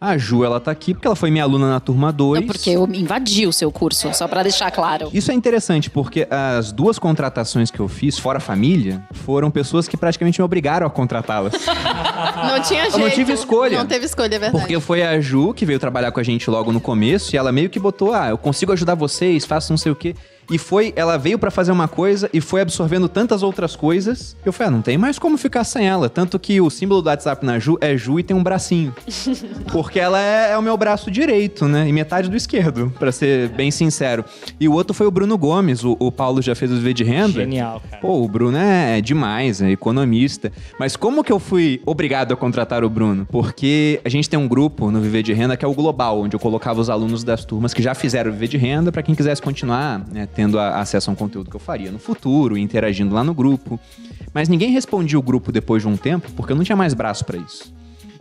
A Ju, ela tá aqui porque ela foi minha aluna na turma 2. Não, porque eu invadi o seu curso, só pra deixar claro. Isso é interessante, porque as duas contratações que eu fiz, fora a família, foram pessoas que praticamente me obrigaram a contratá-las. Não tinha jeito. Eu não tive escolha. Não teve escolha, é verdade. Porque foi a Ju que veio trabalhar com a gente logo no começo e ela meio que botou, ah, eu consigo ajudar vocês, faço não sei o quê. E foi, ela veio pra fazer uma coisa e foi absorvendo tantas outras coisas. Eu falei, ah, não tem mais como ficar sem ela. Tanto que o símbolo do WhatsApp na Ju é Ju e tem um bracinho. Porque ela é, é o meu braço direito, né? E metade do esquerdo, pra ser bem sincero. E o outro foi o Bruno Gomes, o, o Paulo já fez o V de renda. Genial, cara. Pô, o Bruno é, é demais, é economista. Mas como que eu fui obrigado a contratar o Bruno? Porque a gente tem um grupo no Viver de Renda que é o Global, onde eu colocava os alunos das turmas que já fizeram o Viver de Renda para quem quisesse continuar né, tendo a- acesso a um conteúdo que eu faria no futuro, interagindo lá no grupo. Mas ninguém respondia o grupo depois de um tempo, porque eu não tinha mais braço para isso.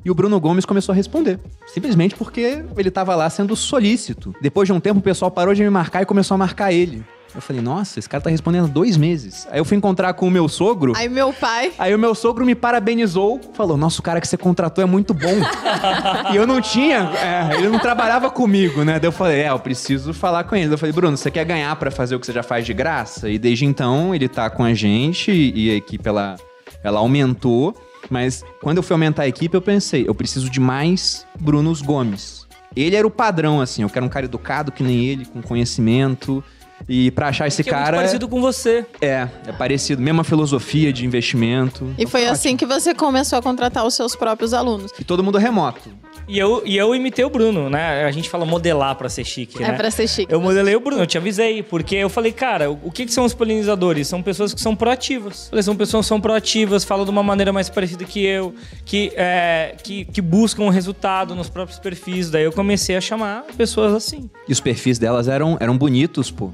E o Bruno Gomes começou a responder. Simplesmente porque ele tava lá sendo solícito. Depois de um tempo, o pessoal parou de me marcar e começou a marcar ele. Eu falei, nossa, esse cara tá respondendo há dois meses. Aí eu fui encontrar com o meu sogro. Aí meu pai. Aí o meu sogro me parabenizou, falou: Nossa, o cara que você contratou é muito bom. e eu não tinha, é, ele não trabalhava comigo, né? Daí eu falei: É, eu preciso falar com ele. Daí Eu falei: Bruno, você quer ganhar pra fazer o que você já faz de graça? E desde então ele tá com a gente e a equipe ela, ela aumentou. Mas quando eu fui aumentar a equipe, eu pensei: Eu preciso de mais Brunos Gomes. Ele era o padrão, assim. Eu quero um cara educado que nem ele, com conhecimento. E pra achar esse Que é muito cara. parecido com você. É, é parecido. Mesma filosofia de investimento. E foi assim que você começou a contratar os seus próprios alunos. E todo mundo remoto. E eu, e eu imitei o Bruno, né? A gente fala modelar pra ser chique, É né? pra ser chique. Eu modelei o Bruno, eu te avisei, porque eu falei, cara, o que, que são os polinizadores? São pessoas que são proativas. Falei, são pessoas que são proativas, falam de uma maneira mais parecida que eu, que, é, que, que buscam um resultado nos próprios perfis. Daí eu comecei a chamar pessoas assim. E os perfis delas eram, eram bonitos, pô.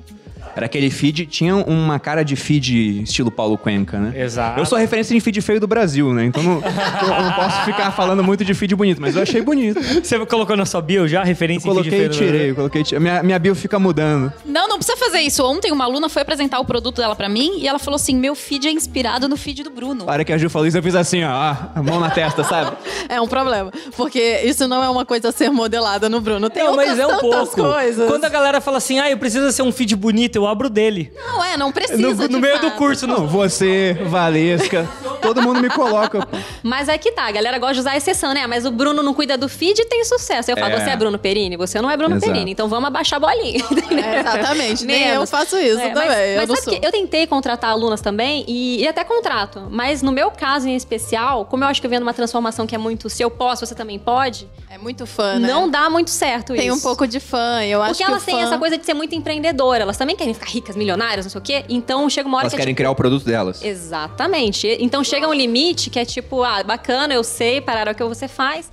Era aquele feed, tinha uma cara de feed estilo Paulo Cuenca, né? Exato. Eu sou referência de feed feio do Brasil, né? Então não, eu não posso ficar falando muito de feed bonito, mas eu achei bonito. Você colocou na sua bio já a referência em feed Coloquei e feio, tirei, coloquei e tirei. Minha, minha bio fica mudando. Não, não precisa fazer isso. Ontem uma aluna foi apresentar o produto dela pra mim e ela falou assim: meu feed é inspirado no feed do Bruno. A hora que a Ju falou isso, eu fiz assim, ó, a mão na testa, sabe? É um problema. Porque isso não é uma coisa a ser modelada no Bruno. Tem Não, outras mas é um pouco. coisas. Quando a galera fala assim, ah, eu preciso ser um feed bonito, eu abro dele. Não, é, não precisa. No, no meio do curso, Não, no, você, Valesca, todo mundo me coloca. pô. Mas é que tá, a galera gosta de usar a exceção, né? Mas o Bruno não cuida do feed e tem sucesso. Eu falo, É. você é Bruno Perini? Você não é Bruno Exato. Perini. Então vamos abaixar a bolinha. É, exatamente. Nem eu faço isso É, também. Mas, eu mas sabe que eu tentei contratar alunas também e, e até contrato. Mas no meu caso em especial, como eu acho que eu vendo uma transformação que é muito se eu posso, você também pode, É muito fã, né? não dá muito certo Tem isso. um pouco de fã. Eu acho Porque que elas têm fã... essa coisa de ser muito empreendedora. Elas também querem ficar ricas, milionárias, não sei o quê. Então chega uma hora Elas que é querem criar o produto delas. Exatamente. Então chega um limite que é tipo, ah, bacana, eu sei, parar o que você faz.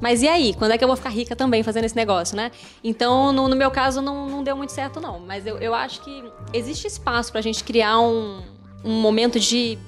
Mas e aí? Quando é que eu vou ficar rica também fazendo esse negócio, né? Então, no, no meu caso, não, não deu muito certo, não. Mas eu, eu acho que existe espaço pra gente criar um, um momento de.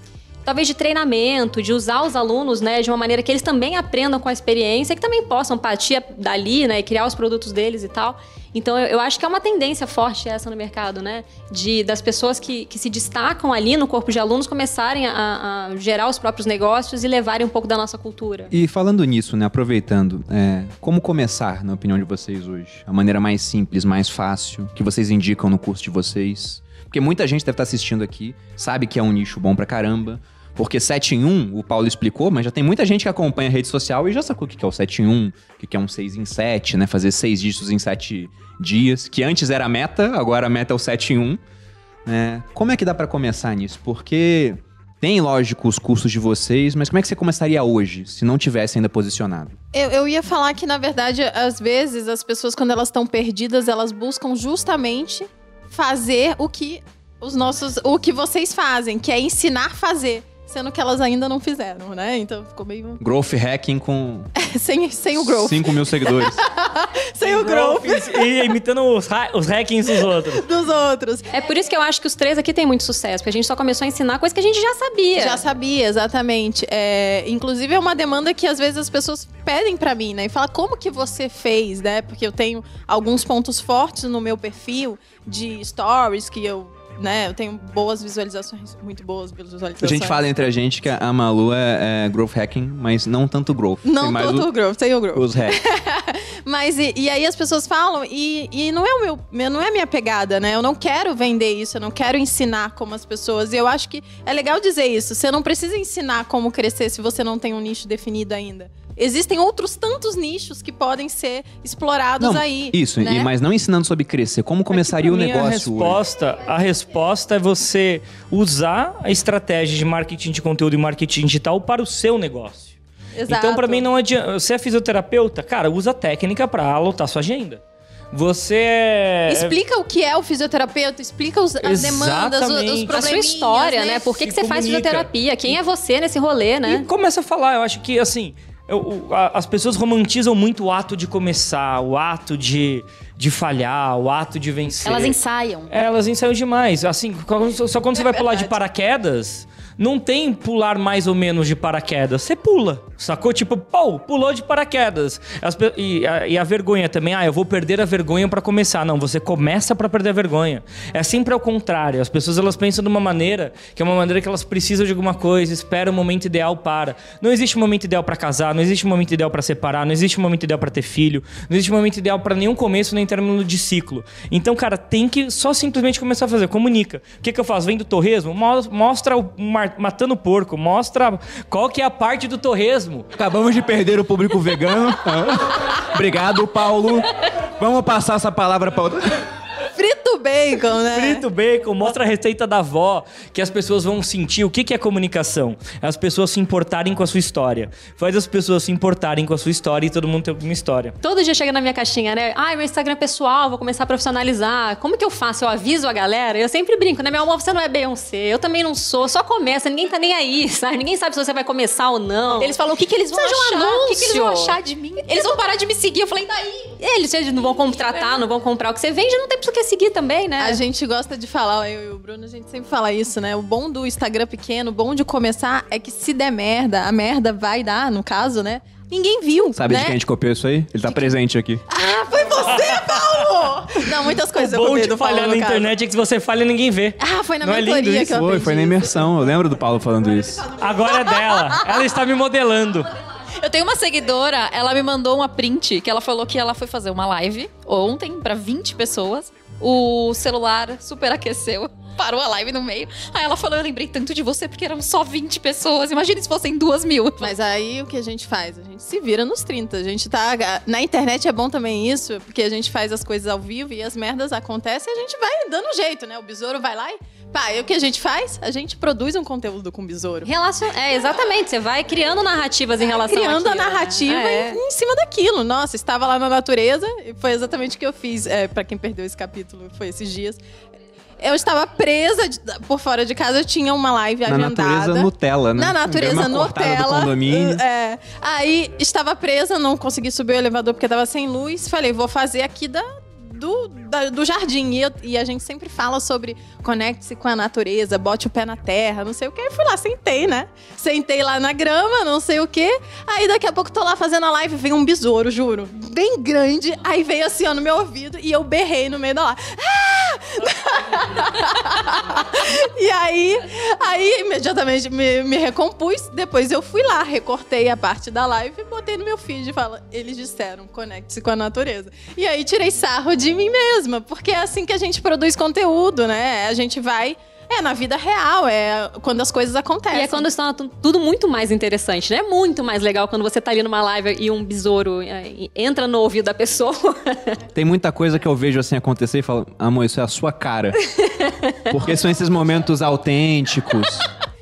Talvez de treinamento, de usar os alunos, né, de uma maneira que eles também aprendam com a experiência, que também possam partir dali, né, e criar os produtos deles e tal. Então, eu, eu acho que é uma tendência forte essa no mercado, né, de das pessoas que, que se destacam ali no corpo de alunos começarem a, a gerar os próprios negócios e levarem um pouco da nossa cultura. E falando nisso, né, aproveitando, é, como começar, na opinião de vocês hoje? A maneira mais simples, mais fácil, que vocês indicam no curso de vocês? Porque muita gente deve estar assistindo aqui, sabe que é um nicho bom pra caramba. Porque 7 em 1, o Paulo explicou, mas já tem muita gente que acompanha a rede social e já sacou o que é o 7 em 1, o que é um 6 em 7, né? Fazer 6 dígitos em 7 dias, que antes era a meta, agora a meta é o 7 em 1. né? Como é que dá pra começar nisso? Porque tem, lógico, os cursos de vocês, mas como é que você começaria hoje, se não tivesse ainda posicionado? Eu, eu ia falar que, na verdade, às vezes, as pessoas, quando elas estão perdidas, elas buscam justamente fazer o que os nossos. o que vocês fazem, que é ensinar a fazer. Sendo que elas ainda não fizeram, né? Então ficou meio. Growth hacking com sem, sem o growth. 5 mil seguidores. Sem o growth E imitando os, os hackings dos outros. dos outros. É por isso que eu acho que os três aqui têm muito sucesso, porque a gente só começou a ensinar coisa que a gente já sabia. Já sabia, exatamente. É, inclusive, é uma demanda que às vezes as pessoas pedem pra mim, né? E fala como que você fez, né? Porque eu tenho alguns pontos fortes no meu perfil de stories que eu. Né, eu tenho boas visualizações, muito boas A visualizações. gente fala entre a gente que a Malu é, é growth hacking, mas não tanto growth. Não Tem tanto o growth, sem o growth. os hacks. Mas e, e aí as pessoas falam, e, e não é o meu, meu- não é a minha pegada, né? Eu não quero vender isso, eu não quero ensinar como as pessoas. E eu acho que é legal dizer isso. Você não precisa ensinar como crescer se você não tem um nicho definido ainda. Existem outros tantos nichos que podem ser explorados Não, aí. Isso, né? e, mas não ensinando sobre crescer. Como começaria o Pra mim, negócio a hoje? resposta, a resposta é você usar a estratégia de marketing de conteúdo e marketing digital para o seu negócio. Exato. Então, pra mim, não adianta. Você é fisioterapeuta? Cara, usa a técnica pra lotar sua agenda. Você é. Explica o que é o fisioterapeuta, explica os- as demandas, os, os Exatamente. A problemas. sua história, né? Por que, que Se você faz comunica. fisioterapia? Quem é você nesse rolê, E né? começa a falar. Eu acho que, assim, eu- as pessoas romantizam muito o ato de começar, o ato de, de falhar, o ato de vencer. Elas ensaiam. É, Elas ensaiam demais. Assim, só quando você vai pular de paraquedas, não tem pular mais ou menos de paraquedas. Você pula, sacou? Tipo, pô, pulou de paraquedas. As e, a, e a vergonha também, ah, eu vou perder a vergonha pra começar. Não, você começa pra perder a vergonha. É sempre ao contrário. As pessoas elas pensam de uma maneira que é uma maneira que elas precisam de alguma coisa, esperam o momento ideal para. Não existe um momento ideal pra casar, não existe um momento ideal pra separar, não existe um momento ideal pra ter filho, não existe um momento ideal pra nenhum começo nem término de ciclo. Então, cara, tem que só simplesmente começar a fazer. Comunica. O que, que eu faço? Vem do torresmo? Mo- Mostra o matando porco, mostra qual que é a parte do torresmo. Acabamos de perder o público vegano. Obrigado, Paulo. Vamos passar essa palavra para outra. Bacon, né? Frito bacon, mostra a receita da avó, que as pessoas vão sentir. O que, que é comunicação? É As pessoas se importarem com a sua história. Faz as pessoas se importarem com a sua história e todo mundo tem uma história. Todo dia chega na minha caixinha, né? Ai, meu Instagram é pessoal, vou começar a profissionalizar. Como que eu faço? Eu aviso a galera? Eu sempre brinco, né? Meu amor, você não é Beyoncé, eu também não sou. Só começa, ninguém tá nem aí, sabe? Ninguém sabe se você vai começar ou não. Eles falam o que, que eles vão Seja um achar. o que, que eles vão achar de mim. Eles vão parar de me seguir. Eu falei, daí? Eles, eles não vão contratar, não vão comprar o que você vende, não tem por que seguir também, né? A gente gosta de falar, eu e o Bruno, a gente sempre fala isso, né? O bom do Instagram pequeno, o bom de começar é que se der merda, a merda vai dar, no caso, né? Ninguém viu, Sabe né? de quem a gente copiou isso aí? Ele tá presente aqui. Ah, foi você, Paulo! Não, muitas coisas o eu bom copiei de do Paulo, falhar na caso. internet é que se você falha, ninguém vê. Ah, foi na Não é lindo mentoria isso? que eu Foi, foi na imersão. Eu lembro do Paulo falando isso. Agora é dela. Ela está me modelando. Eu tenho uma seguidora, ela me mandou uma print que ela falou que ela foi fazer uma live ontem pra 20 pessoas. O celular superaqueceu. Parou a live no meio. Aí ela falou: Eu lembrei tanto de você porque eram só 20 pessoas. Imagina se fossem duas mil. Mas aí o que a gente faz? A gente se vira nos 30. A gente tá. Na internet é bom também isso, porque a gente faz as coisas ao vivo e as merdas acontecem e a gente vai dando jeito, né? O besouro vai lá e. Pá, e o que a gente faz? A gente produz um conteúdo com o besouro. Relacion... É, exatamente. Você vai criando narrativas em relação Criando a àquilo, né? narrativa É. em, em cima daquilo. Nossa, estava lá na natureza e foi exatamente o que eu fiz. É, para quem perdeu esse capítulo, foi esses dias. Eu estava presa de- por fora de casa, eu tinha uma live Na agendada. natureza Nutella, né? Na natureza do Nutella. condomínio. É. Aí estava presa, não consegui subir o elevador porque estava sem luz. Falei, vou fazer aqui da, do, da- do jardim. E, eu- e a gente sempre fala sobre conecte-se com a natureza, bote o pé na terra, não sei o que. Aí fui lá, sentei, né? Sentei lá na grama, não sei o que. Aí daqui a pouco tô lá fazendo a live, vem um besouro, juro. Bem grande. Aí veio assim, ó, no meu ouvido e eu berrei no meio da live. E aí, aí imediatamente me, me recompus. Depois eu fui lá, recortei a parte da live e botei no meu feed e fala, eles disseram, conecte-se com a natureza. E aí tirei sarro de mim mesma, porque é assim que a gente produz conteúdo, né? A gente vai é na vida real, é quando as coisas acontecem. E é quando está tu- tudo muito mais interessante, né? É muito mais legal quando você tá ali numa live e um besouro é, entra no ouvido da pessoa. Tem muita coisa que eu vejo assim acontecer e falo, amor, isso é a sua cara. Porque são esses momentos autênticos.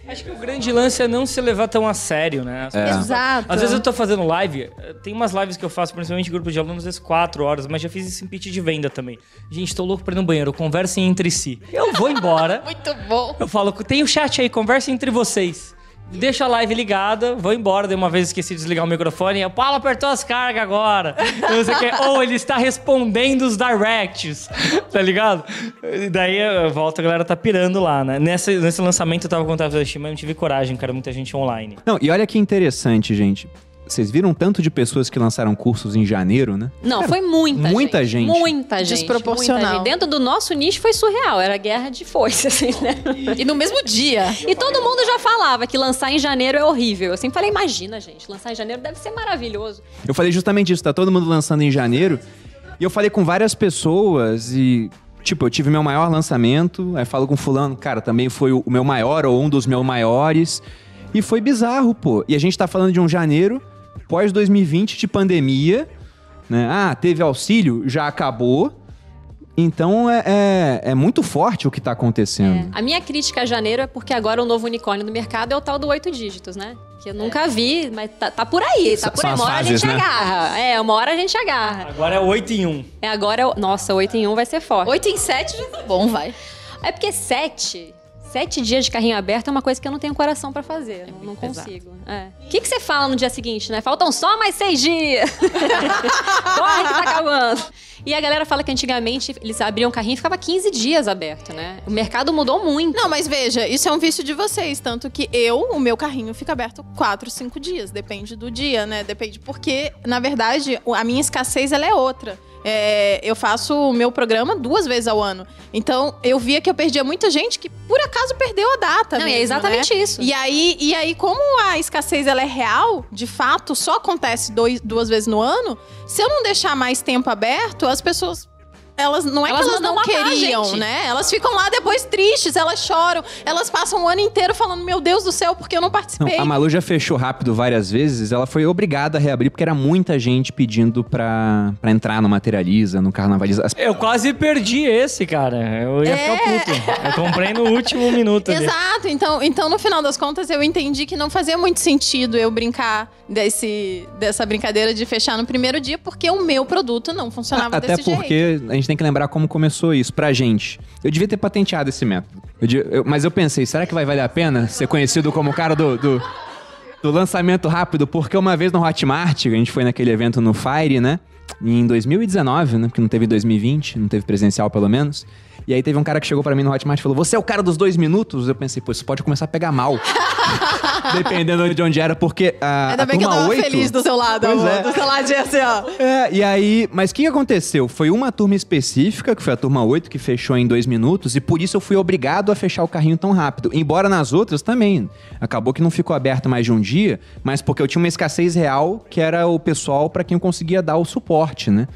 Acho que o grande lance é não se levar tão a sério, né? As pessoas- Exato. Às vezes eu tô fazendo live, tem umas lives que eu faço, principalmente em grupo de alunos, às vezes 4 horas, mas já fiz isso em pitch de venda também. Gente, tô louco pra ir no banheiro, conversem entre si. Eu vou embora, Muito bom. eu falo, tem o chat aí, conversem entre vocês. Deixa a live ligada, vou embora. De uma vez esqueci de desligar o microfone. O Paulo apertou as cargas agora. O. Ou ele está respondendo os directs. Tá ligado? E daí eu volto, a galera tá pirando lá, né? Nesse, nesse lançamento eu tava com de assistir, mas não tive coragem, cara. Muita gente online. Não, e olha que interessante, gente. Vocês viram tanto de pessoas que lançaram cursos em janeiro, né? Não, foi muita, muita gente. Muita gente. Desproporcional. muita gente. Dentro do nosso nicho foi surreal. Era guerra de foice, assim, né? E no mesmo dia. E todo mundo já falava que lançar em janeiro é horrível. Eu sempre falei, imagina, gente, lançar em janeiro deve ser maravilhoso. Eu falei justamente isso, tá todo mundo lançando em janeiro. E eu falei com várias pessoas e. Tipo, eu tive meu maior lançamento, aí falo com fulano, cara, também foi o meu maior ou um dos meus maiores. E foi bizarro, pô. E a gente tá falando de um janeiro pós 2020 de pandemia, né? Ah, teve auxílio, já acabou. Então é, é, é muito forte o que tá acontecendo. A minha crítica a janeiro é porque agora o novo unicórnio do mercado é o tal do oito dígitos, né? Que eu nunca vi, mas tá, tá por aí, tá por aí. Uma hora a gente né? agarra. É, uma hora a gente agarra. Agora é 8 em 1. É, agora, é o- nossa, 8 em 1 vai ser forte. 8 em 7 já tá bom, vai. É porque 7, sete dias de carrinho aberto é uma coisa que eu não tenho coração pra fazer. não não consigo. É. O que, que você fala no dia seguinte, né? Faltam só mais seis dias. Corre que tá acabando. E a galera fala que antigamente eles abriam carrinho e ficava 15 dias aberto, né? O mercado mudou muito. Não, mas veja, isso é um vício de vocês. Tanto que eu, o meu carrinho fica aberto 4, 5 dias. Depende do dia, né? Depende. Porque, na verdade, o- a minha escassez ela é outra. É, eu faço o meu programa duas vezes ao ano. Então, eu via que eu perdia muita gente que, por acaso, perdeu a data. Não, é mesmo, exatamente né? isso. E aí, e aí, como a escassez ela é real, de fato, só acontece dois, duas vezes no ano, se eu não deixar mais tempo aberto, as pessoas. Elas não é Elas que elas não queriam, gente. né? Elas ficam lá depois tristes, elas choram, elas passam o ano inteiro falando: Meu Deus do céu, porque eu não Não, participei. a Malu já fechou rápido várias vezes, ela foi obrigada a reabrir porque era muita gente pedindo pra, pra entrar no Materializa, no Carnavaliza. As- Eu quase perdi esse, cara. Eu ia ficar puto. Eu comprei no último minuto ali. Exato, então, então no final das contas eu entendi que não fazia muito sentido eu brincar desse, dessa brincadeira de fechar no primeiro dia, porque o meu produto não funcionava Até desse jeito. porque a gente tem que lembrar como começou isso pra gente. Eu devia ter patenteado esse método. Eu eu- mas eu pensei, será que vai valer a pena ser conhecido como o cara do, do, do lançamento rápido? Porque uma vez no Hotmart, a gente foi naquele evento no Fire, né? Em 2019, né? Porque não teve em 2020, não teve presencial pelo menos. E aí teve um cara que chegou pra mim no Hotmart e falou: Você é o cara dos dois minutos? Eu pensei, pô, isso pode começar a pegar mal. Dependendo de onde era, porque a, Ainda a bem que eu tava 8, feliz do seu lado, Pois amor, é. do seu ladinho assim, ó. é, e aí, mas o que que aconteceu? Foi uma turma específica, que foi a turma 8, que fechou em dois minutos, e por isso eu fui obrigado a fechar o carrinho tão rápido. Embora nas outras também. Acabou que não ficou aberto mais de um dia, mas porque eu tinha uma escassez real, que era o pessoal para quem eu conseguia dar o suporte, né?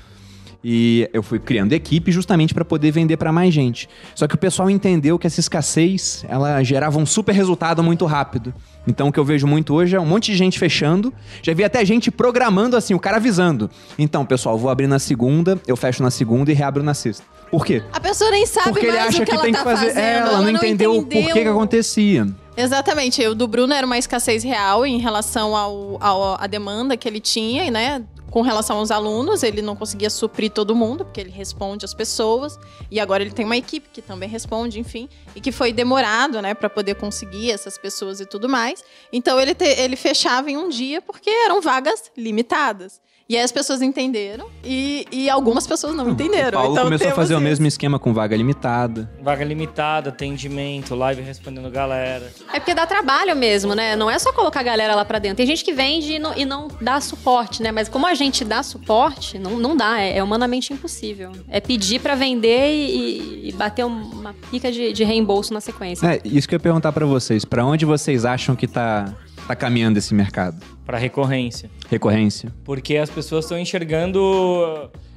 E eu fui criando equipe justamente para poder vender para mais gente. Só que o pessoal entendeu que essa escassez, ela gerava um super resultado muito rápido. Então o que eu vejo muito hoje é um monte de gente fechando. Já vi até gente programando assim, o cara avisando. Então, pessoal, vou abrir na segunda, eu fecho na segunda e reabro na sexta. Por quê? A pessoa nem sabe Porque ele acha o que, que, ela tem tá que fazer. fazendo. É, ela, não entendeu, o porquê que acontecia. Exatamente. O do Bruno era uma escassez real em relação ao, ao- à demanda que ele tinha, né? Com relação aos alunos, ele não conseguia suprir todo mundo, porque ele responde às pessoas. E agora ele tem uma equipe que também responde, enfim. E que foi demorado, né, para poder conseguir essas pessoas e tudo mais. Então ele, te- ele fechava em um dia porque eram vagas limitadas. E aí as pessoas entenderam e, e algumas pessoas não entenderam. O Paulo então começou a fazer o isso. mesmo esquema com vaga limitada. Vaga limitada, atendimento, live respondendo galera. É porque dá trabalho mesmo, né? Não é só colocar a galera lá pra dentro. Tem gente que vende e não, e não dá suporte, né? Mas como a gente dá suporte, não, não dá. É, é humanamente impossível. É pedir pra vender e, e bater uma pica de, de reembolso na sequência. É, isso que eu ia perguntar pra vocês. Pra onde vocês acham que tá, tá caminhando esse mercado? Pra recorrência. Recorrência? Porque as pessoas estão enxergando.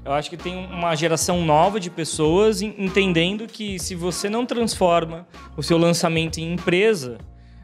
Eu acho que tem uma geração nova de pessoas en- entendendo que se você não transforma o seu lançamento em empresa,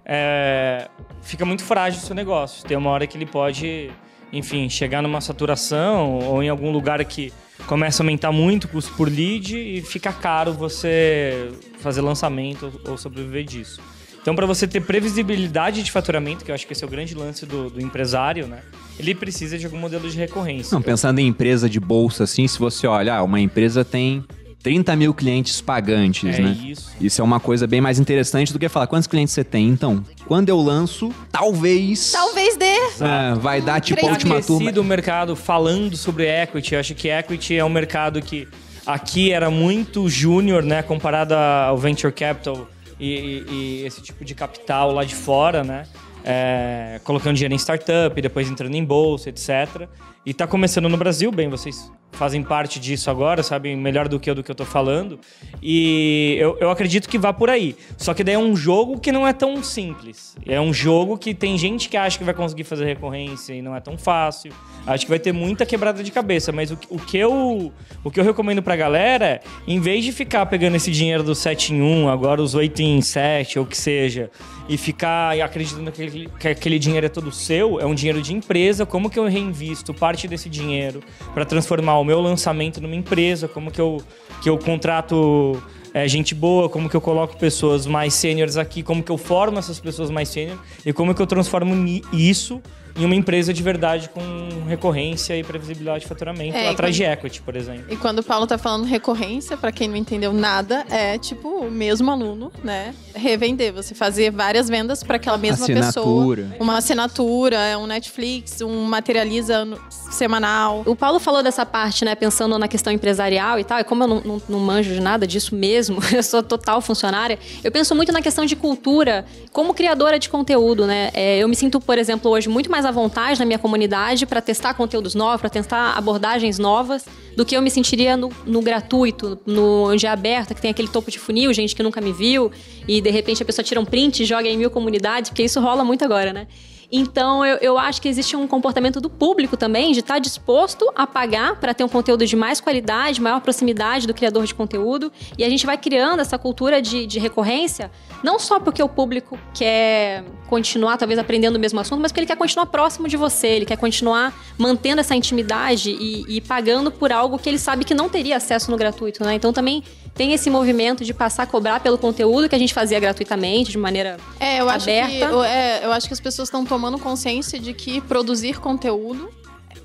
é, fica muito frágil o seu negócio. Tem uma hora que ele pode, enfim, chegar numa saturação ou em algum lugar que começa a aumentar muito o custo por lead e fica caro você fazer lançamento ou sobreviver disso. Então, para você ter previsibilidade de faturamento, que eu acho que esse é o grande lance do, do empresário, né? Ele precisa de algum modelo de recorrência. Não, pensando em empresa de bolsa, assim, se você olha, ah, uma empresa tem 30 mil clientes pagantes, É né? isso. Isso é uma coisa bem mais interessante do que falar quantos clientes você tem. Então, quando eu lanço, talvez. Talvez dê. é, vai dar tipo a última turma. o mercado falando sobre equity. Eu acho que equity é um mercado que aqui era muito júnior, né? Comparado ao venture capital e, e- esse tipo de capital lá de fora, né? é, colocando dinheiro em startup, depois entrando em bolsa, etc. E tá começando no Brasil, bem, vocês fazem parte disso agora, sabem melhor do que eu do que eu tô falando. E eu, eu acredito que vá por aí. Só que daí é um jogo que não é tão simples. É um jogo que tem gente que acha que vai conseguir fazer recorrência e não é tão fácil. Acho que vai ter muita quebrada de cabeça, mas o, o que, eu, o que eu recomendo pra galera é, em vez de ficar pegando esse dinheiro do 7 em 1, agora os 8 em 7, ou que seja, e ficar acreditando que aquele, que aquele dinheiro é todo seu, é um dinheiro de empresa, como que eu reinvisto parte desse dinheiro para transformar o meu lançamento numa empresa, como que eu, que eu contrato é, gente boa, como que eu coloco pessoas mais sêniores aqui, como que eu formo essas pessoas mais sêniores e como que eu transformo isso em uma empresa de verdade com recorrência e previsibilidade de faturamento, É, atrás quando- de equity, por exemplo. E quando o Paulo tá falando recorrência, pra quem não entendeu nada, é tipo o mesmo aluno, né? Revender, você fazer várias vendas pra aquela mesma Assinatura. pessoa. Uma assinatura, é um Netflix, um materializa no- semanal. O Paulo falou dessa parte, né, pensando na questão empresarial e tal, e como eu não, não, não manjo de nada disso mesmo, eu sou total funcionária, eu penso muito na questão de cultura como criadora de conteúdo, né? É, eu me sinto, por exemplo, hoje muito mais à vontade na minha comunidade para testar conteúdos novos, para testar abordagens novas, do que eu me sentiria no, no gratuito, no onde é aberto, que tem aquele topo de funil, gente que nunca me viu, e de repente a pessoa tira um print e joga em mil comunidades, porque isso rola muito agora, né? Então, eu, eu acho que existe um comportamento do público também de estar disposto a pagar para ter um conteúdo de mais qualidade, maior proximidade do criador de conteúdo. E a gente vai criando essa cultura de, de recorrência, não só porque o público quer continuar, talvez, aprendendo o mesmo assunto, mas porque ele quer continuar próximo de você, ele quer continuar mantendo essa intimidade e, e pagando por algo que ele sabe que não teria acesso no gratuito, né? Então, também tem esse movimento de passar a cobrar pelo conteúdo que a gente fazia gratuitamente, de maneira É, eu acho, que, Aberta. eu, é, eu acho que as pessoas estão tomando consciência de que produzir conteúdo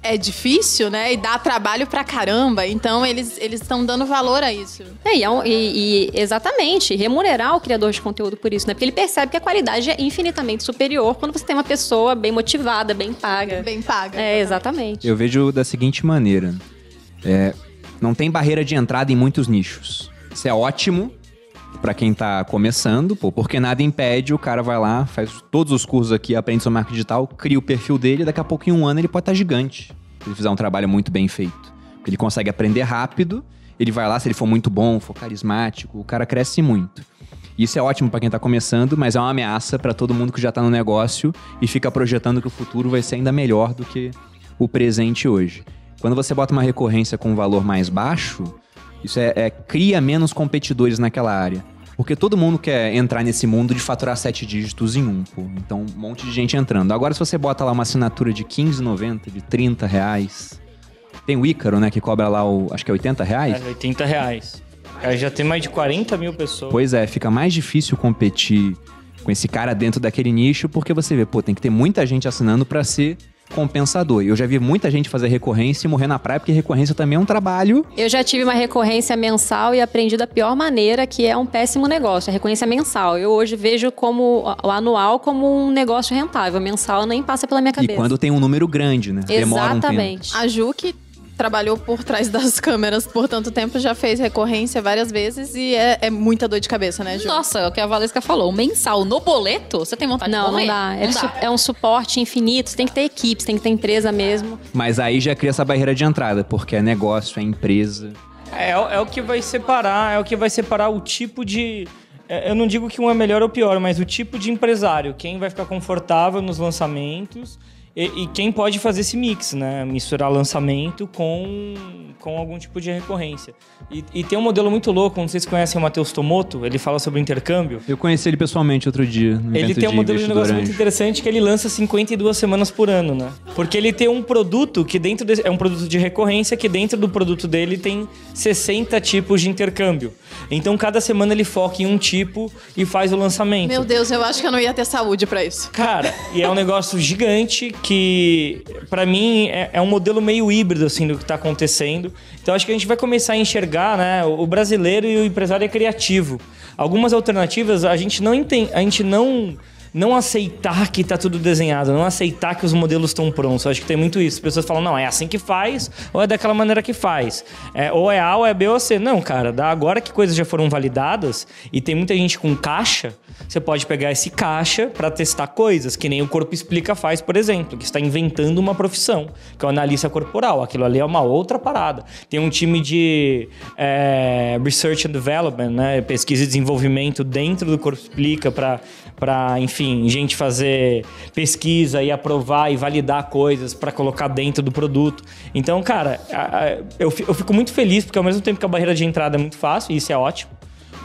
é difícil, né? E dá trabalho pra caramba. Então, eles eles estão dando valor a isso. É, e, é e- e exatamente, remunerar o criador de conteúdo por isso, né? Porque ele percebe que a qualidade é infinitamente superior quando você tem uma pessoa bem motivada, bem paga. Bem paga. É, exatamente. Eu vejo da seguinte maneira: é, não tem barreira de entrada em muitos nichos. Isso é ótimo pra quem tá começando, pô, porque nada impede, o cara vai lá, faz todos os cursos aqui, aprende sobre marketing digital, cria o perfil dele, daqui a pouco em um ano ele pode estar gigante. Se ele fizer um trabalho muito bem feito. Porque ele consegue aprender rápido, ele vai lá, se ele for muito bom, for carismático, o cara cresce muito. Isso é ótimo pra quem tá começando, mas é uma ameaça pra todo mundo que já tá no negócio e fica projetando que o futuro vai ser ainda melhor do que o presente hoje. Quando você bota uma recorrência com um valor mais baixo, isso é, é- cria menos competidores naquela área. Porque todo mundo quer entrar nesse mundo de faturar sete dígitos em um, pô. Então, um monte de gente entrando. Agora, se você bota lá uma assinatura de 15,90, de 30 reais... Tem o Ícaro, né, que cobra lá, o, acho que é 80 reais. É, 80 reais. Aí já tem mais de 40 mil pessoas. Pois é, fica mais difícil competir com esse cara dentro daquele nicho, porque você vê, pô, tem que ter muita gente assinando pra ser compensador. E eu já vi muita gente fazer recorrência e morrer na praia, porque recorrência também é um trabalho. Eu já tive uma recorrência mensal e aprendi da pior maneira, que é um péssimo negócio. A recorrência mensal. Eu hoje vejo como o anual como um negócio rentável. Mensal nem passa pela minha cabeça. E quando tem um número grande, né? Demora um tempo. Exatamente. A Ju, que trabalhou por trás das câmeras por tanto tempo, já fez recorrência várias vezes e é, é muita dor de cabeça, né, Ju? Nossa, é o que a Valesca falou, mensal no boleto, você tem vontade Não, de morrer? não dá. É, su- é um suporte infinito. Você tem que ter equipe, você tem que ter empresa mesmo. Mas aí já cria essa barreira de entrada, porque é negócio, é empresa. É, é o que vai separar, é o que vai separar o tipo de. é, Eu não digo que um é melhor ou pior, mas o tipo de empresário. Quem vai ficar confortável nos lançamentos e, e quem pode fazer esse mix, né? Misturar lançamento com, com algum tipo de recorrência. E, e tem um modelo muito louco, não sei se vocês conhecem o Matheus Tomoto, ele fala sobre intercâmbio. Eu conheci ele pessoalmente outro dia, no Ele tem um de modelo de negócio muito interessante que ele lança 52 semanas por ano, né? Porque ele tem um produto que dentro desse, é um produto de recorrência que dentro do produto dele tem 60 tipos de intercâmbio. Então cada semana ele foca em um tipo e faz o lançamento. Meu Deus, eu acho que eu não ia ter saúde pra isso. Cara, e é um negócio gigante que, pra mim, é, é um modelo meio híbrido, assim, do que tá acontecendo. Então, acho que a gente vai começar a enxergar, né? O brasileiro e o empresário é criativo. Algumas alternativas a gente não entende, a gente não não aceitar que tá tudo desenhado, não aceitar que os modelos estão prontos. Eu acho que tem muito isso. As pessoas falam, não, é assim que faz, ou é daquela maneira que faz. É, ou é A, ou é B, ou é C. Não, cara, agora que coisas já foram validadas e tem muita gente com caixa, você pode pegar esse caixa para testar coisas, que nem o Corpo Explica faz, por exemplo, que está inventando uma profissão, que é o analista corporal. Aquilo ali é uma outra parada. Tem um time de é, Research and Development, né? pesquisa e desenvolvimento dentro do Corpo Explica para, enfim, gente fazer pesquisa e aprovar e validar coisas para colocar dentro do produto. Então, cara, eu fico muito feliz porque ao mesmo tempo que a barreira de entrada é muito fácil, e isso é ótimo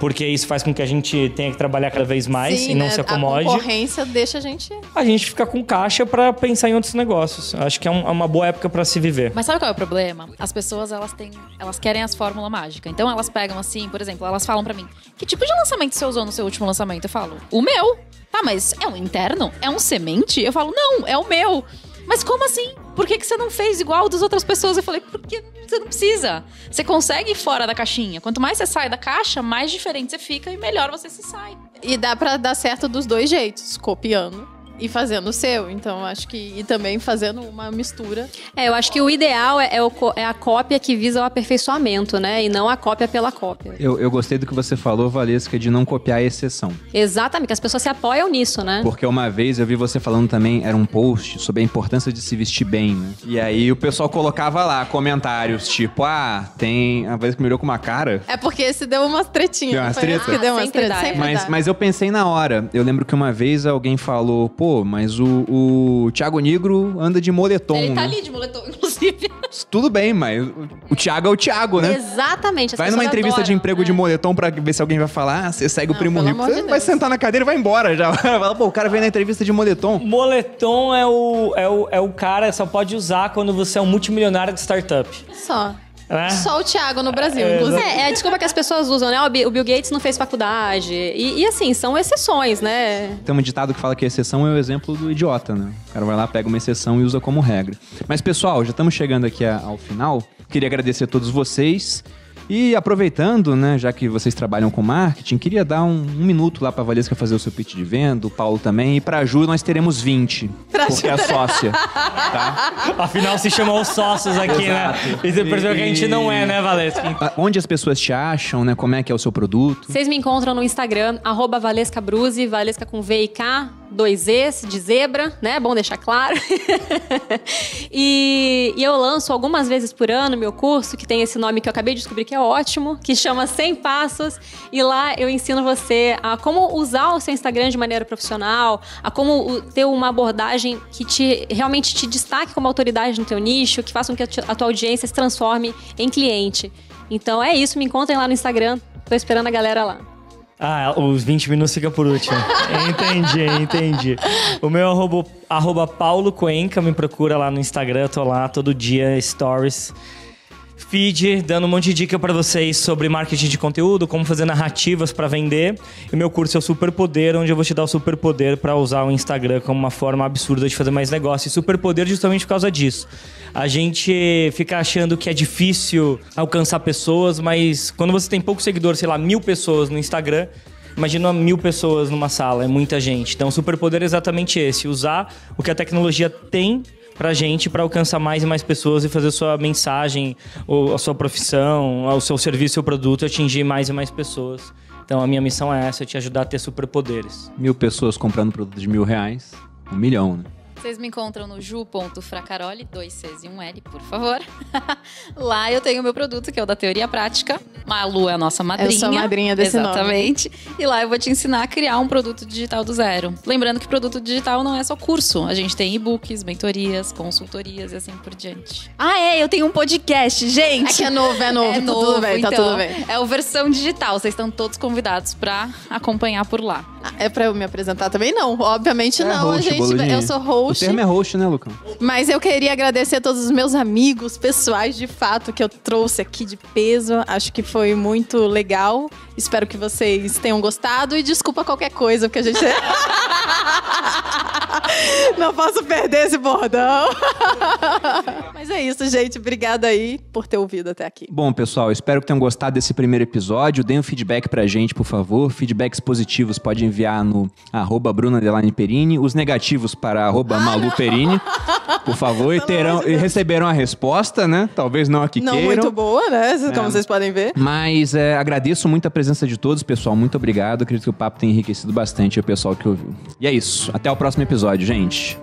porque isso faz com que a gente tenha que trabalhar cada vez mais Sim, e não né? se acomode. A concorrência deixa a gente. A gente fica com caixa para pensar em outros negócios. Acho que é, um, é uma boa época para se viver. Mas sabe qual é o problema? As pessoas elas têm, elas querem as fórmulas mágicas. Então elas pegam assim, por exemplo, elas falam para mim: "Que tipo de lançamento você usou no seu último lançamento?" Eu falo: "O meu". Tá, mas é um interno? É um semente? Eu falo: "Não, é o meu". Mas como assim? Por que, que você não fez igual das outras pessoas? Eu falei, porque você não precisa. Você consegue ir fora da caixinha. Quanto mais você sai da caixa, mais diferente você fica e melhor você se sai. E dá para dar certo dos dois jeitos, copiando e fazendo o seu. Então, acho que. E também fazendo uma mistura. É, eu acho que o ideal é, é, o, é, a cópia que visa o aperfeiçoamento, né? E não a cópia pela cópia. Eu, eu gostei do que você falou, Valesca, de não copiar a exceção. Exatamente, que as pessoas se apoiam nisso, né? Porque uma vez eu vi você falando também, era um post sobre a importância de se vestir bem, né? E aí o pessoal colocava lá comentários, tipo, ah, tem. A vez que me olhou com uma cara. É porque esse deu umas tretinhas. Deu umas tretas? Que deu umas tretas. Mas, mas eu pensei na hora. Eu lembro que uma vez alguém falou, pô, mas o, o Thiago Negro anda de moletom. Ele tá né? ali de moletom, inclusive. Tudo bem, mas o Thiago é o Thiago, né? Exatamente. vai numa entrevista adoram, de emprego né? de moletom pra ver se alguém vai falar, ah, você segue não, o primo rico. Você de vai sentar na cadeira e vai embora já. Pô, o cara vem na entrevista de moletom. Moletom é o, é o, é o cara, só pode usar quando você é um multimilionário de startup. Só. É. Só o Thiago no Brasil, é, inclusive. É, é a desculpa que as pessoas usam, né? O Bill Gates não fez faculdade. E, e, assim, são exceções, né? Tem um ditado que fala que a exceção é o exemplo do idiota, né? O cara vai lá, pega uma exceção e usa como regra. Mas, pessoal, já estamos chegando aqui ao final. Queria agradecer a todos vocês. E aproveitando, né, já que vocês trabalham com marketing, queria dar um, um minuto lá para a Valesca fazer o seu pitch de venda, o Paulo também, e para a Ju nós teremos 20, pra porque é sócia, tá? Afinal se chamam os sócios aqui, né? Exato. né? E você percebeu que a gente não é, né, Valesca? Onde as pessoas te acham, né? Como é que é o seu produto? Vocês me encontram no Instagram, arroba Valesca Bruzi, Valesca com V e K, dois Es de zebra, né? Bom deixar claro. e, e, eu lanço algumas vezes por ano meu curso, que tem esse nome que eu acabei de descobrir que é ótimo, que chama 100 Passos. E lá eu ensino você a como usar o seu Instagram de maneira profissional, a como ter uma abordagem que te realmente te destaque como autoridade no teu nicho, que faça com que a tua audiência se transforme em cliente. Então é isso, me encontrem lá no Instagram. Tô esperando a galera lá. Ah, os 20 minutos fica por último. entendi, entendi. O meu arroba, arroba Paulo Cuenca, me procura lá no Instagram, tô lá todo dia, stories feed dando um monte de dica para vocês sobre marketing de conteúdo, como fazer narrativas para vender. E meu curso é o Superpoder, onde eu vou te dar o superpoder para usar o Instagram como uma forma absurda de fazer mais negócio. E superpoder justamente por causa disso. A gente fica achando que é difícil alcançar pessoas, mas quando você tem pouco seguidor, sei lá, mil pessoas no Instagram, Imagina mil pessoas numa sala, é muita gente. Então, o superpoder é exatamente esse: usar o que a tecnologia tem pra gente para alcançar mais e mais pessoas e fazer a sua mensagem, ou a sua profissão, o seu serviço, o produto atingir mais e mais pessoas. Então a minha missão é essa, te ajudar a ter superpoderes. Mil pessoas comprando produto de mil reais, um milhão, né? Vocês me encontram no ju.fracaroli, dois Cs e um L, por favor. Lá eu tenho o meu produto, que é o da Teoria Prática. Malu é a nossa madrinha. Eu sou a madrinha desse Exatamente. Nome. E lá eu vou te ensinar a criar um produto digital do zero. Lembrando que produto digital não é só curso. A gente tem e-books, mentorias, consultorias e assim por diante. Ah, é, eu tenho um podcast, gente. É que é novo, é novo. É tá novo, tudo bem, então, tá tudo bem. É o versão digital. Vocês estão todos convidados para acompanhar por lá. É para eu me apresentar também? Não, obviamente é não. Host, a gente, eu sou host host. O termo é host, né, Lucão? Mas eu queria agradecer a todos os meus amigos pessoais, de fato, que eu trouxe aqui de peso. Acho que foi muito legal. Espero que vocês tenham gostado. E desculpa qualquer coisa, porque a gente. Não posso perder esse bordão. Mas é isso, gente. Obrigada aí por ter ouvido até aqui. Bom, pessoal, espero que tenham gostado desse primeiro episódio. Deem um feedback pra gente, por favor. Feedbacks positivos pode enviar no arroba Bruna Perini, os negativos para arroba Malu Perini, por favor, e, terão, e receberão a resposta, né? Talvez não a que Não queiram. muito boa, né? Como vocês podem ver. Mas é, agradeço muito a presença de todos, pessoal. Muito obrigado. Acredito que o papo tem enriquecido bastante o pessoal que ouviu. E é isso. Até o próximo episódio, gente.